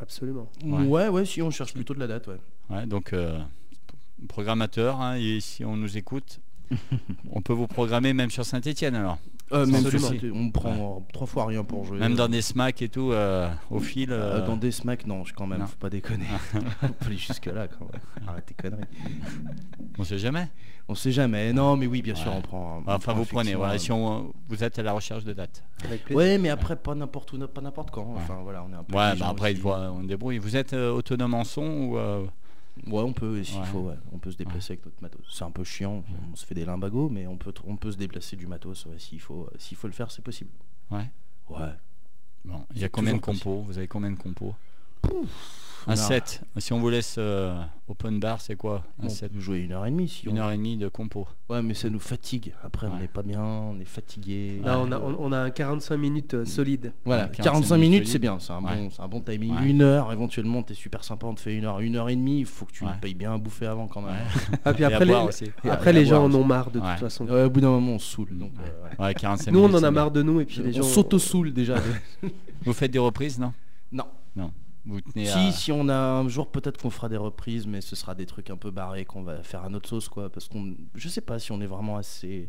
Absolument. Ouais. Ouais. ouais, si on cherche plutôt de la date, ouais. Ouais, donc euh, programmateur, hein, et si on nous écoute, on peut vous programmer même sur Saint-Etienne alors. Euh, même on prend euh, trois fois rien pour jouer. Même dans des smacks et tout, euh, au fil. Euh, euh, dans des smacks, non, je- quand même, non. faut pas déconner. on peut aller jusque là quand même. Arrête tes conneries. On sait jamais. On sait jamais. Non, mais oui, bien sûr, Ouais. on prend. on Enfin, prend vous prenez. Voilà, euh, si on, vous êtes à la recherche de plaisir. Ouais, mais après pas n'importe où, pas n'importe quand. Ouais. Enfin voilà, on est un peu. Ouais, bah après, aussi. il voit, on débrouille. Vous êtes euh, autonome en son ou euh, Ouais, on peut, s'il Ouais. faut, ouais. on peut se déplacer avec notre matos. C'est un peu chiant, on se fait des limbagos, mais on peut, on peut se déplacer du matos, ouais, s'il faut, euh, s'il faut le faire, c'est possible. Ouais. Ouais. Bon, il y a combien de compos? Vous avez combien de compos? Un a- 7. Si on vous laisse euh, open bar, c'est quoi Un On 7 peut jouer une heure et demie si Une on... heure et demie de compos. Ouais, mais ça nous fatigue. Après, on n'est pas bien, on est fatigué. Là, on, a, on, on a un 45 minutes euh, solide. Voilà, Ouais, 45 45 minutes, c'est bien, c'est un, bon, c'est un bon timing. Ouais. Une heure, éventuellement, t'es super sympa, on te fait une heure, une heure et demie, il faut que tu Ouais. payes bien à bouffer avant quand même. Ah, puis après, les, après gens en ont marre de Ouais. toute façon. Ouais, au bout d'un moment, on se saoule. Donc, euh, ouais. Ouais, 45 Nous, on en a marre de nous et puis les on gens. s'auto-saoule déjà. Vous faites des reprises, non? Non. Vous tenez Si, à... si on a un jour peut-être qu'on fera des reprises, mais ce sera des trucs un peu barrés qu'on va faire à notre sauce, quoi. Parce qu'on, je sais pas si on est vraiment assez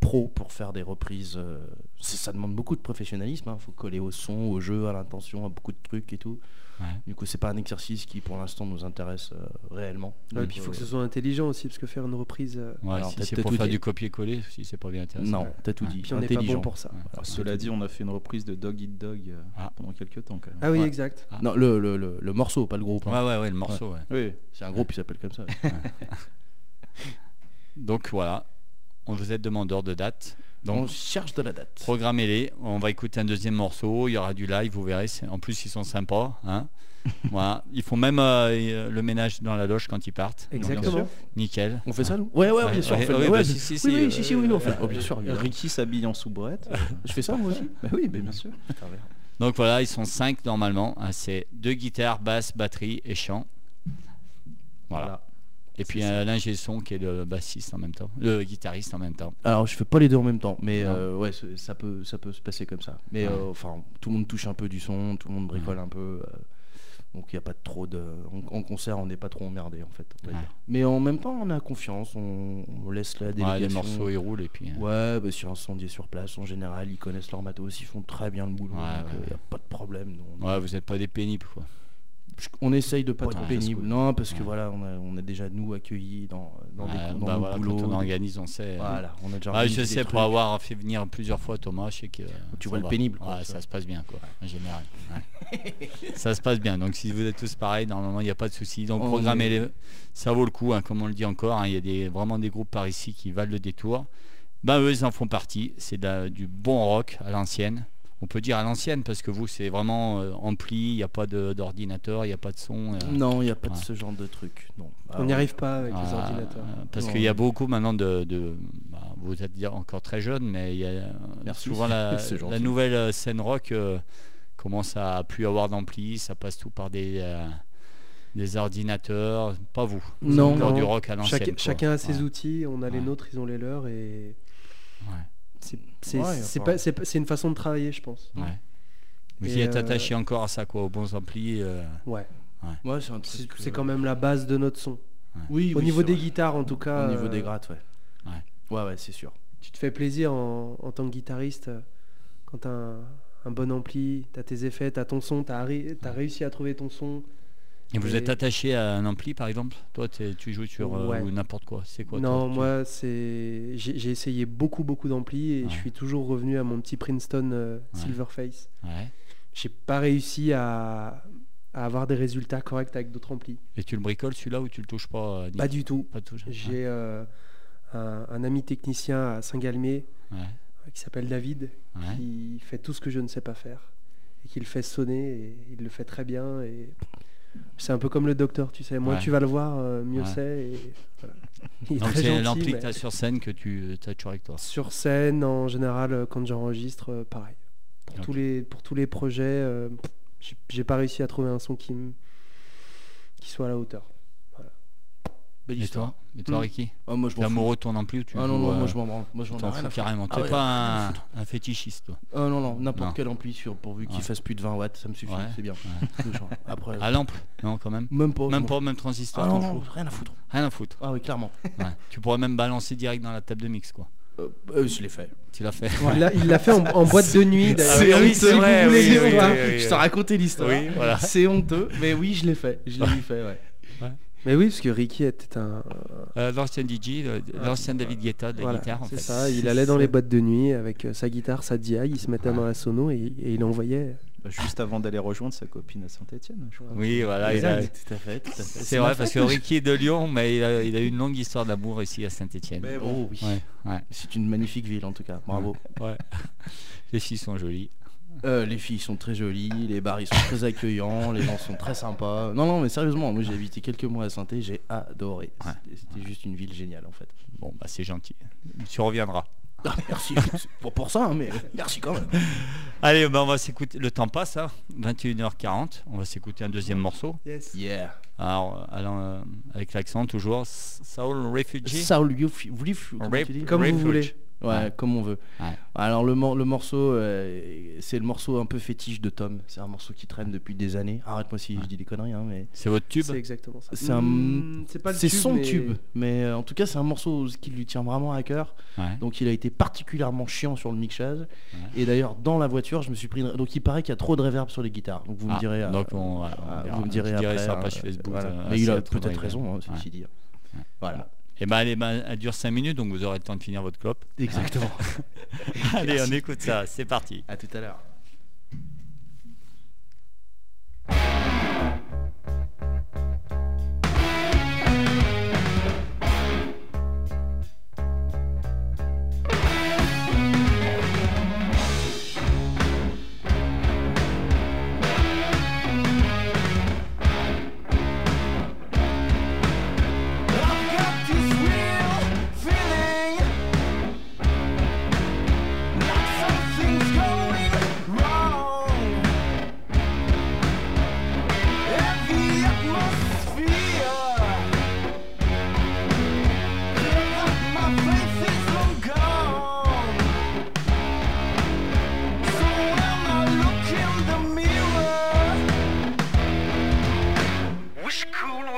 pro pour faire des reprises. euh, ça demande beaucoup de professionnalisme. Il faut coller au son, au jeu, à l'intention, à beaucoup de trucs et tout. Ouais. Du coup, c'est pas un exercice qui, pour l'instant, nous intéresse euh, réellement. Ouais, et puis il faut euh, que ce soit intelligent aussi, parce que faire une reprise. euh, Ouais, Alors, si t'as- c'est pour tout faire dit. du copier-coller, si c'est pas bien intéressant. Non, t'as tout dit. Puis on n'est pas Intelligent. bon pour ça. Ouais. Alors, cela dit, on a fait une reprise de Dog Eat Dog euh, Ah. pendant quelques temps quand même. Ah oui, Ouais. exact. Non, le, le, le, le morceau, pas le groupe. hein. Ouais, ouais, ouais, le morceau, ouais. Oui, C'est un groupe qui s'appelle comme ça. Donc voilà, on vous êtes demandeur de date. on Donc cherche de la date. programmez-les. On va écouter un deuxième morceau. Il y aura du live, vous verrez. En plus, ils sont sympas. Hein voilà. Ils font même euh, le ménage dans la loge quand ils partent. Donc, Exactement. nickel. On fait ça, nous? Ouais, ouais, bien sûr. on Ouais, ouais, bah, ouais, si, si, oui, si, oui, oui, on bien sûr. Ricky s'habille en soubrette. Je fais ça, moi aussi bah oui, mais bien sûr. Donc voilà, ils sont cinq normalement. hein, C'est deux guitares, basse, batterie et chant. Voilà. Et puis un l'ingé son qui est le bassiste en même temps, le guitariste en même temps. Alors je fais pas les deux en même temps, mais euh, ouais, ça peut, ça peut se passer comme ça. Mais Ouais. euh, enfin, tout le monde touche un peu du son, tout le monde bricole un peu. euh, donc il y a pas trop de. En, en concert, on n'est pas trop emmerdé en fait. on va Ouais. dire. Mais en même temps, on a confiance, on, on laisse la délégation. les morceaux ils roulent et puis. euh, Ouais, bah, sur incendier sur place, en général, ils connaissent leur matos, ils font très bien le boulot, donc il n'y a pas de problème. nous, on, Ouais, vous n'êtes pas des pénibles quoi. On essaye de pas Ouais, être pénible. parce que- Non, parce que Ouais. voilà, on a, on a déjà nous accueillis dans, dans, des, Ouais, dans bah nos voilà, boulots. quand on organise, on sait. euh, Voilà, on a déjà Ah, organisé je sais, pour avoir fait venir plusieurs fois Thomas, je sais que. Tu vois le pénible, quoi, ça. se passe bien, quoi, en général. ça se passe bien. Donc, si vous êtes tous pareils, normalement, il n'y a pas de souci. Donc, On programmez est- les. Ça vaut le coup, hein, comme on le dit encore. hein, Il y a des, vraiment des groupes par ici qui valent le détour. Ben, eux, ils en font partie. C'est du bon rock à l'ancienne. On peut dire à l'ancienne parce que vous, c'est vraiment euh, ampli. Il n'y a pas de- d'ordinateur, il n'y a pas de son. euh, Non, il n'y a pas de ce genre de truc. Non. On n'y Ah, arrive pas avec les Ah, ordinateurs. Parce qu'il y a beaucoup maintenant de. de- bah, vous êtes dire encore très jeune, mais il y a euh, Merci. souvent la, nouvelle scène rock euh, commence à plus avoir d'ampli, ça passe tout par des, euh, des ordinateurs. Pas vous. Vous Non. Non. du rock à l'ancienne. Chacun, a ses Ouais. outils, on a les nôtres, ils ont les leurs et Ouais. C'est c'est- Ouais, c'est enfin. pas- c'est pas- c'est une façon de travailler, je pense. Ouais. Vous y êtes euh, attaché encore à ça, quoi, aux bons amplis. euh, Ouais. Ouais, c'est un C'est truc. c'est quand même la base de notre son. Oui, Au oui, niveau des vrai. guitares, en tout cas, Au niveau des euh, grattes, ouais. Ouais. Ouais, ouais, c'est sûr. tu te fais plaisir en, en tant que guitariste euh, quand t'as un, un bon ampli, t'as tes effets, t'as ton son, t'as t'as réussi à trouver ton son. Et vous êtes attaché à un ampli, par exemple? Toi, tu joues sur euh, Ouais. n'importe quoi. C'est quoi non, toi, tu- moi, c'est j'ai essayé beaucoup, beaucoup d'amplis et Ouais. je suis toujours revenu à mon petit Princeton euh, Ouais. Silverface. J'ai pas réussi à, à avoir des résultats corrects avec d'autres amplis. Et tu le bricoles celui-là ou tu le touches pas euh, Pas du tout. Pas touche. J'ai euh, un, un ami technicien à Saint-Galmier qui s'appelle David, qui fait tout ce que je ne sais pas faire et qui le fait sonner et il le fait très bien et c'est un peu comme le docteur, tu sais, moins Ouais. tu vas le voir, euh, mieux Ouais. c'est voilà. Donc c'est l'ampli que tu as sur scène que tu as toujours avec toi. sur scène en général euh, quand j'enregistre euh, pareil. Pour tous les pour tous les projets, euh, j'ai- pas réussi à trouver un son qui qui soit à la hauteur. Belle Et histoire. toi? Et toi, Mm. Ricky Ah, moi, je T'es m'en fous. amoureux de ton ampli ou tu Ah non, joues, non, moi euh, je m'en branle. Moi je m'en fous carrément. Ah T'es ouais, pas un, fétichiste, toi. Ah non, non, n'importe Non. quel ampli sur, pourvu qu'il Ouais. fasse plus de 20 watts, ça me suffit, Ouais. c'est bien. C'est Après, À lampe Non, quand même. même pas. Même pas, même transistor, Ah non, rien à foutre. Rien à foutre. Ah oui, clairement. Ouais. Tu pourrais même balancer direct dans la table de mix, quoi. Euh, euh, je l'ai fait. Tu l'as fait. Il l'a- il l'a fait en, en boîte de nuit d'ailleurs. Ah oui, Si c'est vous vrai, oui, le oui, voir. oui, oui. Je t'ai raconté l'histoire. Oui, voilà. C'est honteux, mais oui, je l'ai fait. Je l'ai fait, ouais. Mais oui, parce que Ricky était un. Euh, l'ancien DJ, l'ancien David Guetta de la voilà, guitare, en c'est fait. ça. Il allait dans les boîtes de nuit avec euh, sa guitare, sa DI, il se mettait dans la sono et, et il envoyait. Bah, juste avant d'aller rejoindre sa copine à Saint-Etienne, je crois. Oui, voilà. il a- Exact, tout à fait. C'est vrai, parce que. Ricky est de Lyon, mais il a, il a eu une longue histoire d'amour ici à Saint-Etienne. Oh oui. Ouais, ouais, C'est une magnifique ville en tout cas. Bravo. ouais. Les filles sont jolies. Euh, les filles sont très jolies, les bars ils sont très accueillants, les gens sont très sympas. Non, non, mais sérieusement, moi j'ai habité quelques mois à saint j'ai adoré. Ouais. C'était- juste une ville géniale en fait. Bon, bah c'est gentil. Tu reviendras. Ah, merci. C'est pas pour ça, hein, mais merci quand même. Allez, bah, on va s'écouter. Le temps passe, hein 21h40. On va s'écouter un deuxième morceau. Yes. Yeah. Alors, euh, avec l'accent toujours. Soul Refugee. Saul, Rep- tu dis? Comme vous voulez. Ouais, Ouais. comme on veut. Ouais. Alors le, mor- le morceau, euh, c'est le morceau un peu fétiche de Tom. C'est un morceau qui traîne depuis des années. Arrête-moi si je dis des conneries, hein, mais C'est votre tube? C'est exactement ça. C'est un- Hmm, c'est pas le c'est tube, son mais- tube. Mais euh, en tout cas, c'est un morceau qui lui tient vraiment à cœur. Ouais. Donc il a été particulièrement chiant sur le mixage. Ouais. Et d'ailleurs, dans la voiture, je me suis pris. une- Donc il paraît qu'il y a trop de reverb sur les guitares. Donc vous me Ah, direz. euh, donc on- on euh, vous me direz après. sur la hein, page Facebook, voilà. euh, Mais il a peut-être raison, hein, Ouais. ceci dit. Ouais. Voilà. Et ben allez, ben, elle dure 5 minutes, donc vous aurez le temps de finir votre clope. Exactement. allez, on écoute ça. C'est parti. à tout à l'heure.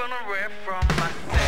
Gonna rip from myself.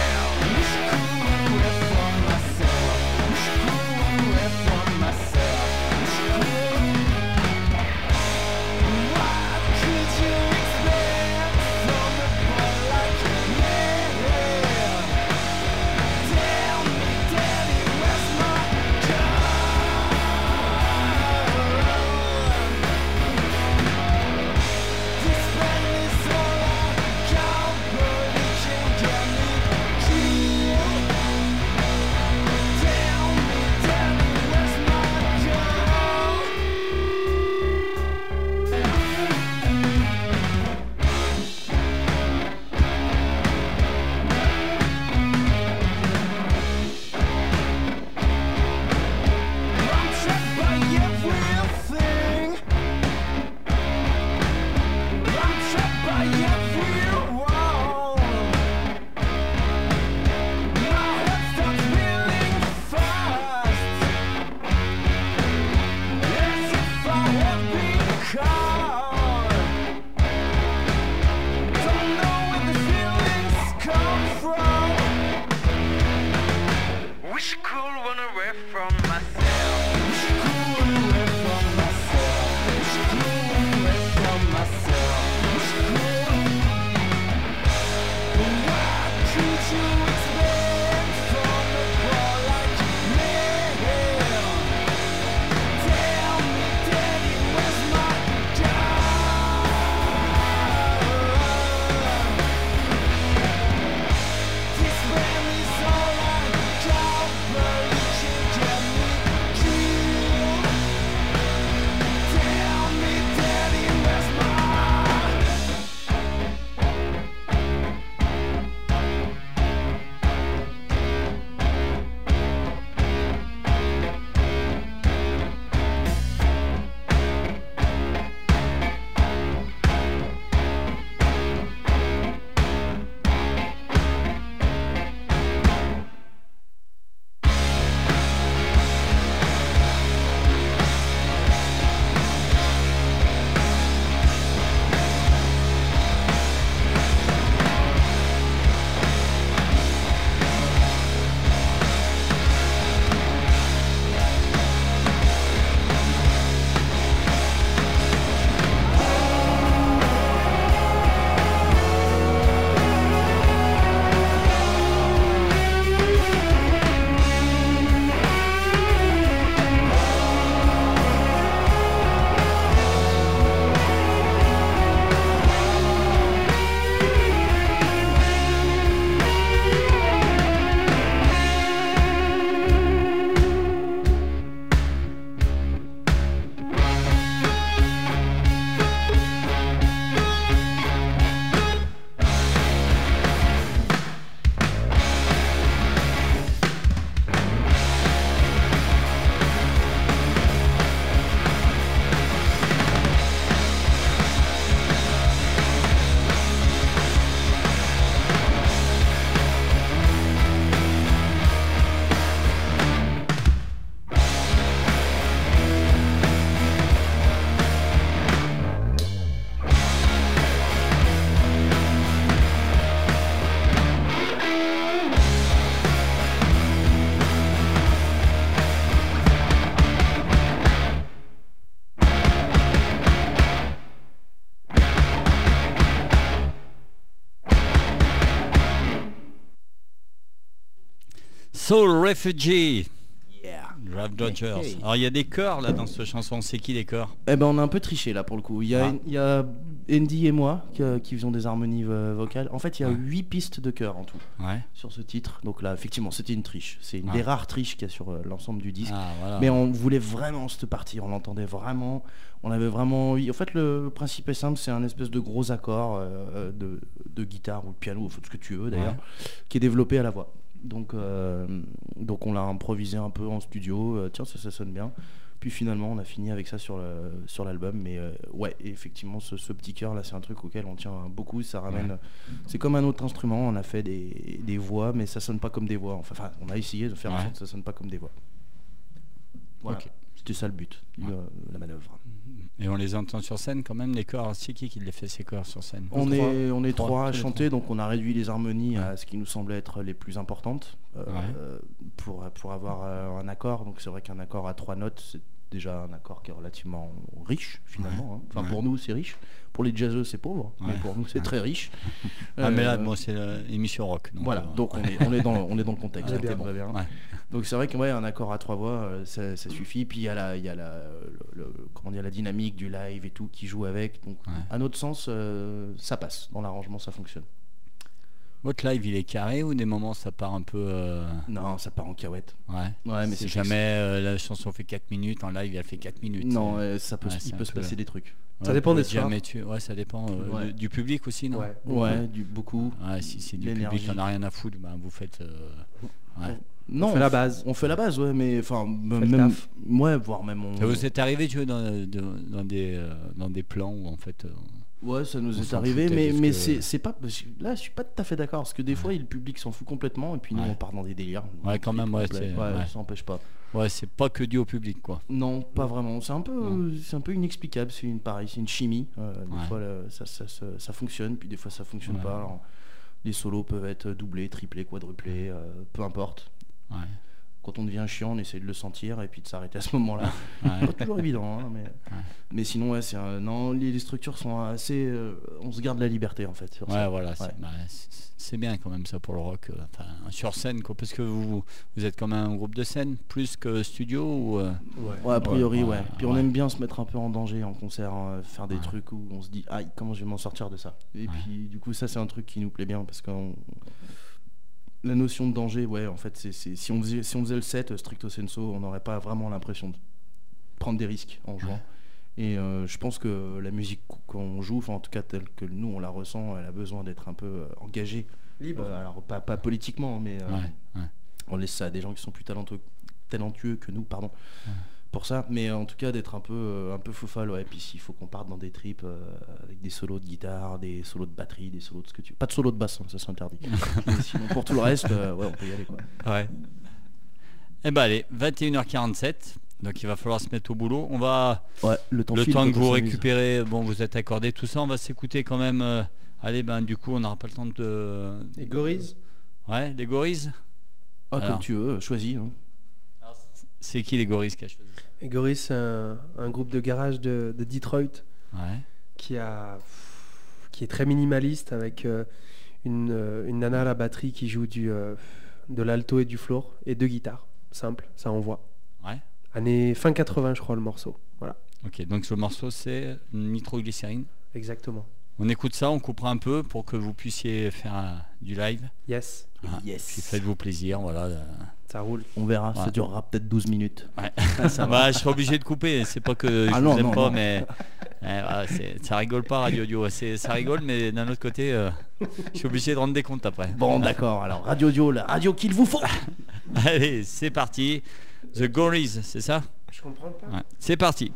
Refugee. Yeah. Dodgers. Alors il y a des chœurs là dans cette chanson. C'est qui les chœurs? Eh ben on a un peu triché là pour le coup. Il y a, Ah. il y a Andy et moi qui, qui faisons des harmonies euh, vocales. En fait, il y a Ouais. 8 pistes de chœur en tout Ouais. sur ce titre. Donc là, effectivement, c'était une triche. C'est une des rares triches qu'il y a sur euh, l'ensemble du disque. Ah voilà. Mais on voulait vraiment cette partie, on l'entendait vraiment. On avait vraiment. En fait, le principe est simple c'est un espèce de gros accord euh, de, de guitare ou de piano, faut ce que tu veux d'ailleurs, Ouais. qui est développé à la voix. Donc, euh, donc on l'a improvisé un peu en studio. euh, tiens, ça, ça sonne bien. Puis finalement, on a fini avec ça sur le- sur l'album. Mais euh, ouais, effectivement, ce, ce petit cœur là, c'est un truc auquel on tient beaucoup. Ça ramène. C'est comme un autre instrument. On a fait des, des voix, mais ça sonne pas comme des voix. Enfin, on a essayé de faire en sorte que ça sonne pas comme des voix. Voilà. Ok. C'était ça le but, Ouais. la manœuvre. Et on les entend sur scène quand même les chœurs. C'est qui qui les fait ces chœurs sur scène On trois. est, on est Trois, trois à chanter, donc on a réduit les harmonies Ouais. à ce qui nous semblait être les plus importantes euh, Ouais. euh, pour, pour avoir euh, un accord. Donc c'est vrai qu'un accord à trois notes, c'est déjà un accord qui est relativement riche finalement. hein. Enfin Ouais. pour nous c'est riche, pour les jazzeux c'est pauvre, mais pour nous c'est très riche. Ah mais là Euh, bon, c'est l'émission rock. donc, voilà, euh, donc on est, on est dans, on est dans le contexte. Donc bien. bien. C'est vrai que ouais, un accord à trois voix, euh, ça, ça suffit. Puis il y a la, y a la, le- le- comment dire, la dynamique du live et tout qui joue avec. Donc à notre sens, euh, ça passe. Dans l'arrangement, ça fonctionne. Votre live il est carré ou des moments ça part un peu. euh, Non, ça part en cahuète. Ouais. Ouais, mais c'est jamais euh, la chanson fait 4 minutes en live elle fait 4 minutes. Non, euh, ça peut, Ouais, il peut se peu- passer des trucs. Ça dépend des êtes soirs. tué. Ouais, ça dépend euh, Ouais. du, public aussi, non? Ouais. Ouais, du, beaucoup. Ouais, si c'est du public, on a rien à foutre, ben, vous faites. euh, ouais. Non, On fait la base. On fait la base, ouais, mais enfin, même, ouais, voire même on. Ça vous est arrivé, tu vois, dans, dans- dans des, dans des plans où en fait. Ouais, ça nous On est arrivé, mais, mais que- c'est pas. Là, je suis pas tout à fait d'accord, parce que des fois, le public s'en fout complètement, et puis nous, Ouais. on part dans des délires. Ouais, quand même, ouais, ouais. ça empêche pas. Ouais, c'est pas que dû au public, quoi. Non, pas vraiment. C'est un peu, c'est un peu inexplicable. C'est une pareil, c'est une chimie. Euh, des Ouais. fois, ça, ça, ça, ça fonctionne, puis des fois, ça fonctionne Ouais. pas. Alors, les solos peuvent être doublés, triplés, quadruplés, euh, peu importe. Quand on devient chiant, on essaie de le sentir et puis de s'arrêter à ce moment-là. Ouais. pas toujours évident, hein, mais, mais sinon, ouais, c'est un- non, les, les structures sont assez. euh, on se garde la liberté en fait. Sur Ouais, ça. voilà, Ouais. c'est bah, c'est- bien quand même ça pour le rock. euh, Enfin, sur scène, quoi, parce que vous, vous êtes comme un groupe de scène, plus que studio ou. euh, Ouais, a priori, Ouais, ouais. ouais, Puis on aime bien se mettre un peu en danger en concert, hein, faire des Ouais. trucs où on se dit, aïe, comment je vais m'en sortir de ça? Et Ouais. puis, du coup, ça, c'est un truc qui nous plaît bien parce que la notion de danger, ouais, en fait, c'est c'est- si, on faisait, si on faisait le set euh, stricto sensu, on n'aurait pas vraiment l'impression de prendre des risques en jouant. Et euh, je pense que la musique qu'on joue, enfin, en tout cas telle que nous on la ressent, elle a besoin d'être un peu euh, engagée. Libre. Euh, alors, pas, pas politiquement, mais euh, ouais, ouais. on laisse ça à des gens qui sont plus talentueux, talentueux que nous, pardon, pour ça. Mais en tout cas, d'être un peu, euh, un peu foufale, ouais. Puis s'il faut qu'on parte dans des trips euh, avec des solos de guitare, des solos de batterie, des solos de ce que tu veux. Pas de solo de basse, hein, ça c'est interdit. Mais sinon, pour tout le reste, euh, ouais, on peut y aller quoi. Ouais. Eh ben allez, 21h47. Donc il va falloir se mettre au boulot. On va Ouais, le temps, le temps que vous récupérez, bon vous êtes accordé tout ça, on va s'écouter quand même. euh, allez ben du coup on n'aura pas le temps de. Et Goriz Ouais, les gorilles. Ah, Alors. comme tu veux, choisis. hein. C'est qui les gorilles qui a choisi ça Goriz, c'est un, un groupe de garage de, de Detroit Ouais. qui, a, qui est très minimaliste avec euh, une, euh, une nana à la batterie qui joue du, euh, de l'alto et du floor et deux guitares. Simple, ça envoie. Ouais. Année fin 80, je crois, le morceau. Voilà, Ok, donc le morceau c'est nitroglycérine. exactement. On écoute ça, on coupera un peu pour que vous puissiez faire du live. Yes, Ah, Yes. Puis faites-vous plaisir, voilà. euh. Ça roule. On verra, ça durera peut-être 12 minutes. Ouais. Ça va. Bah, je serai obligé de couper. C'est pas que je Ah vous aime non, pas, non. mais ouais, ça rigole pas Radio Dio. Ça rigole, mais d'un autre côté, euh, je suis obligé de rendre des comptes après. Bon, d'accord, alors Radio Dio, la radio qu'il vous faut Allez, c'est parti. The Gories, c'est ça? Je comprends pas. Ouais. C'est parti.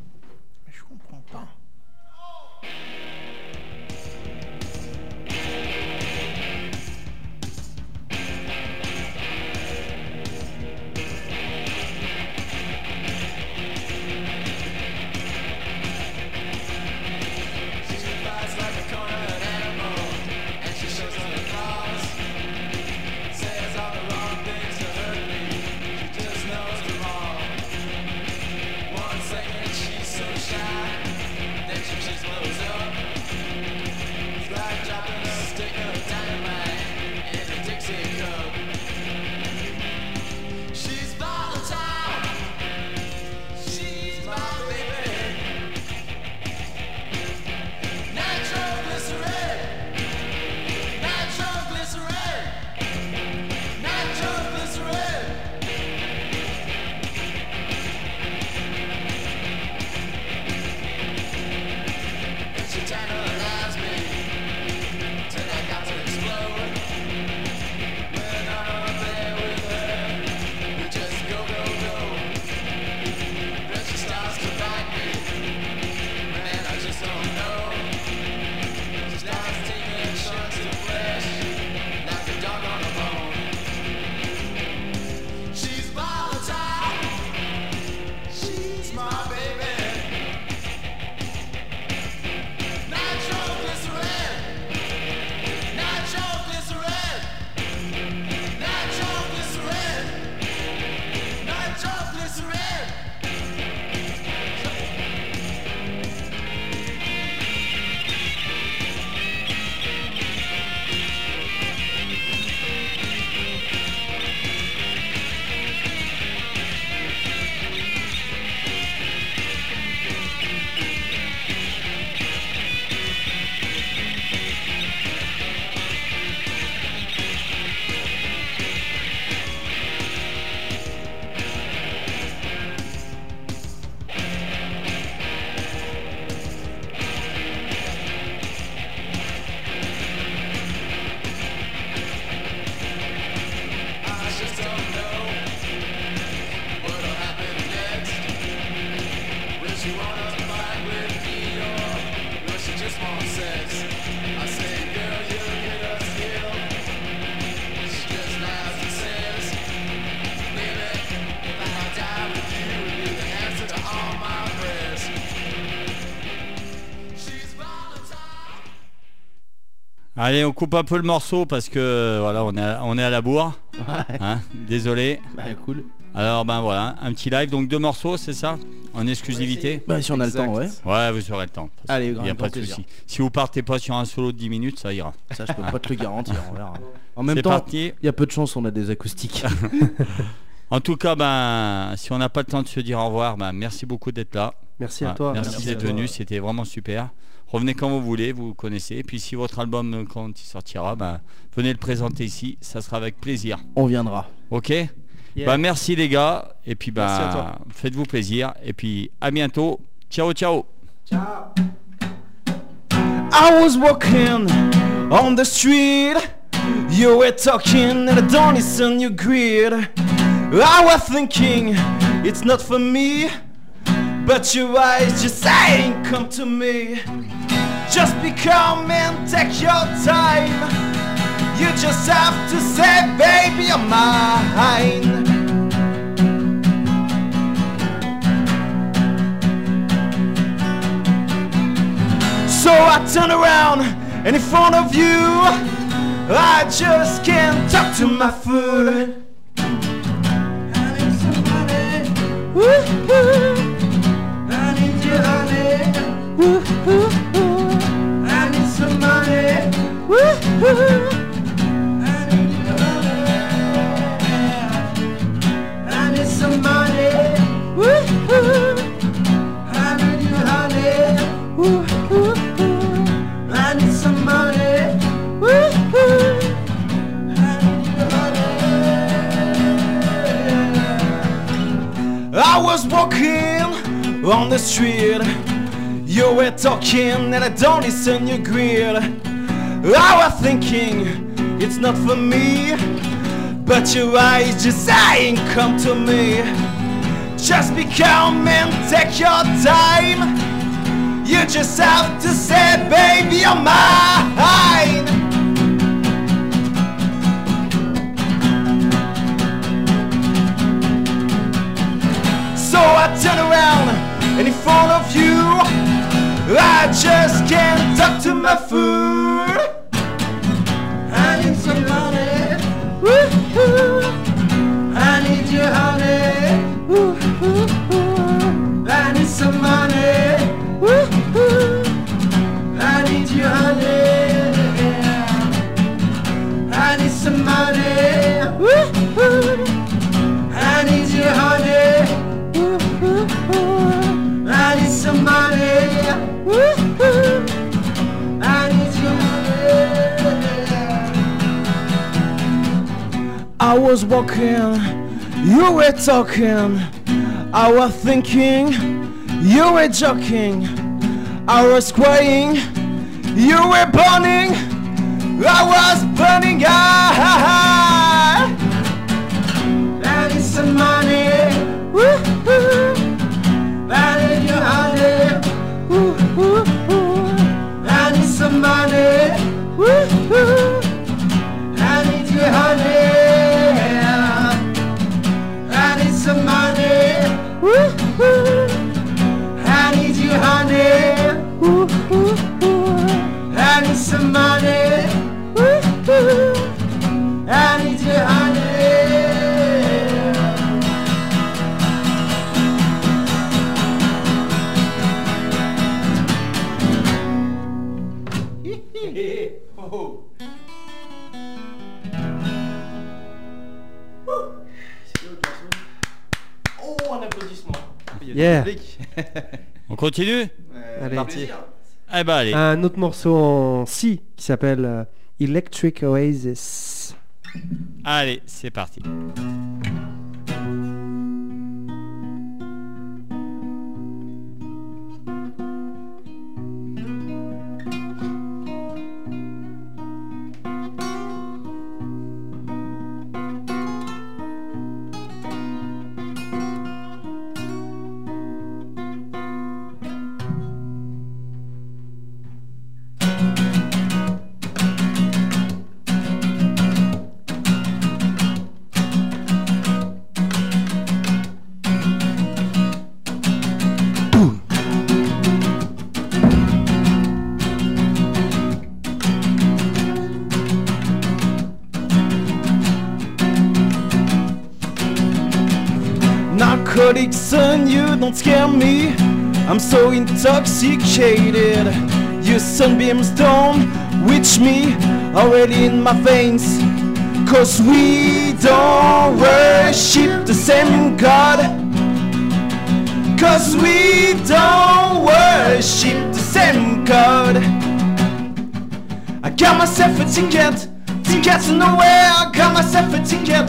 Allez, on coupe un peu le morceau parce que voilà, on est à, on est à la bourre. Ouais. hein. Désolé. Bah cool. Alors ben voilà, un petit live, donc deux morceaux, c'est ça? En exclusivité? Bah si on a le temps, ouais. Ouais, vous aurez le temps. Allez, Il grand, n'y a pas de souci. Si vous partez pas sur un solo de 10 minutes, ça ira. Ça, je peux pas te le garantir, on verra. En même temps, il y a peu de chances, on a des acoustiques. En tout cas, ben, si on n'a pas le temps de se dire au revoir, ben, merci beaucoup d'être là. Merci à Ah, toi. Merci, Merci d'être venu, c'était vraiment super. Revenez quand vous voulez, vous connaissez. Et puis si votre album, euh, quand il sortira, ben, venez le présenter ici, ça sera avec plaisir. on viendra. Ok Yeah. Bah, Merci les gars. Et puis bah, faites-vous plaisir. Et puis à bientôt. Ciao, ciao. I was walking on the street. You were talking, and I don't listen, you greed. I was thinking, it's not for me. But your eyes just saying, come to me. Just become and take your time. You just have to say, baby, you're mine. So I turn around and in front of you, I just can't talk to my food. I need somebody. Woo-hoo. I was walking on the street. You were talking and I don't listen, you agreed. Was thinking it's not for me. But your eyes just saying, come to me. Just be calm and take your time. You just have to say, baby, you're mine. So I turn around and in front of you, I just can't talk to my food. Woo-hoo. I was walking, you were talking. I was thinking, you were joking. I was crying, you were burning. I was burning. I, I need some money. Woo-hoo. I need you, honey. Woo-hoo. I need some money. Woo-hoo. Need you, honey. Yeah. On continue Allez. Eh ben allez. Un autre morceau en si qui s'appelle euh, Electric Oasis. Allez, c'est parti. Don't scare me. I'm so intoxicated. Your sunbeams don't reach me already in my veins. Cause we don't worship the same God. Cause we don't worship the same God. I got myself a ticket, ticket to nowhere. I got myself a ticket,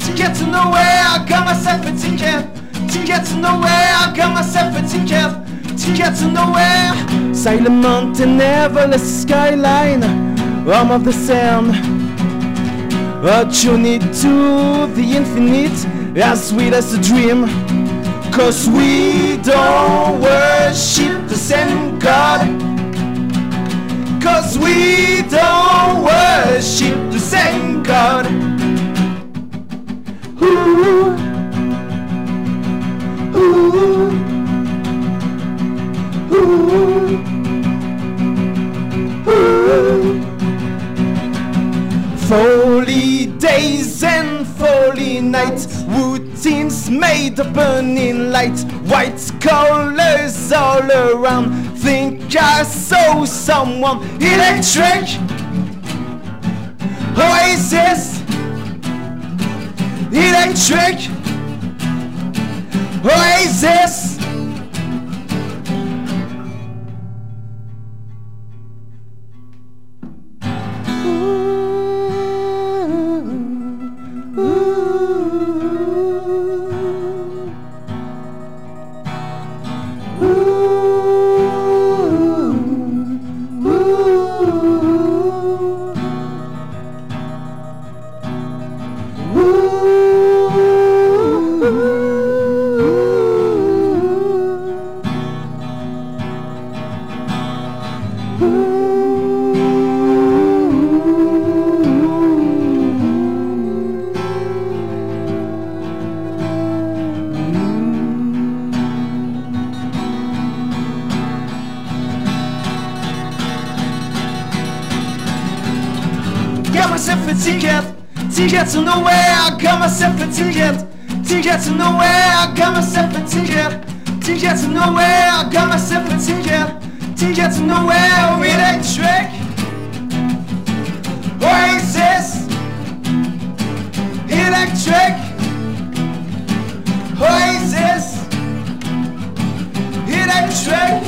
ticket to nowhere. I got myself a ticket, ticket to nowhere. I got myself a ticket, ticket to nowhere. Silent mountain, everless skyline, arm of the sand. A journey to the infinite, as sweet as a dream. Cause we don't worship the same God. Cause we don't worship the same God. Ooh. Folly days and folly nights, routines made of burning light, white colors all around. Think I saw someone electric. Oasis, electric. Oasis. To nowhere. I got myself a ticket, ticket to nowhere. I got myself a ticket, ticket to nowhere. I got myself a ticket, ticket to nowhere. Electric, Oasis, electric, Oasis, electric,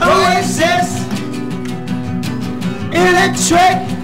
Oasis. Electric Oasis.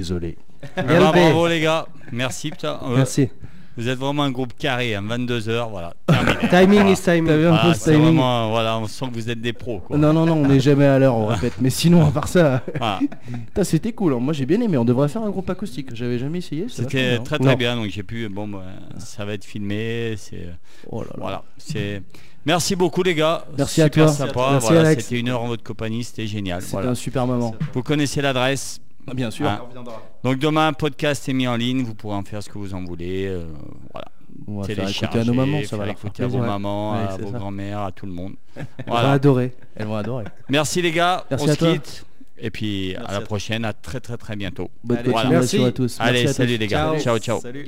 Désolé. Ah bah, LB. bravo les gars, merci putain. Euh, Merci. Vous êtes vraiment un groupe carré, hein, 22h, voilà. terminé. Timing Voilà. is timing. Un Voilà, peu ce c'est timing vraiment, voilà, on sent que vous êtes des pros. Quoi. Non, non, non, on n'est jamais à l'heure, on répète. Mais sinon, à part ça, Voilà. putain, c'était cool. hein. Moi, j'ai bien aimé. On devrait faire un groupe acoustique. J'avais jamais essayé. C'était très Non. très bien, donc j'ai pu. Bon, bah, ça va être filmé. C'est. Oh là là. voilà. C'est. Merci beaucoup les gars. Merci à Super toi. Sympa. Merci, Voilà. C'était une heure en votre compagnie, c'était génial. C'était Voilà. un super moment. Vous connaissez l'adresse. Bien sûr. On reviendra. Donc demain, podcast est mis en ligne, vous pourrez en faire ce que vous en voulez. voilà. On à nos mamans, à vos mamans, ouais, à vos grand-mères, à tout le monde. Elles vont adorer. Elles vont adorer. Merci les gars, Merci on se quitte. Et puis à la prochaine, à très très très bientôt. Bonne Allez, voilà. à tous. Allez, salut les gars. Ciao, ciao. Salut.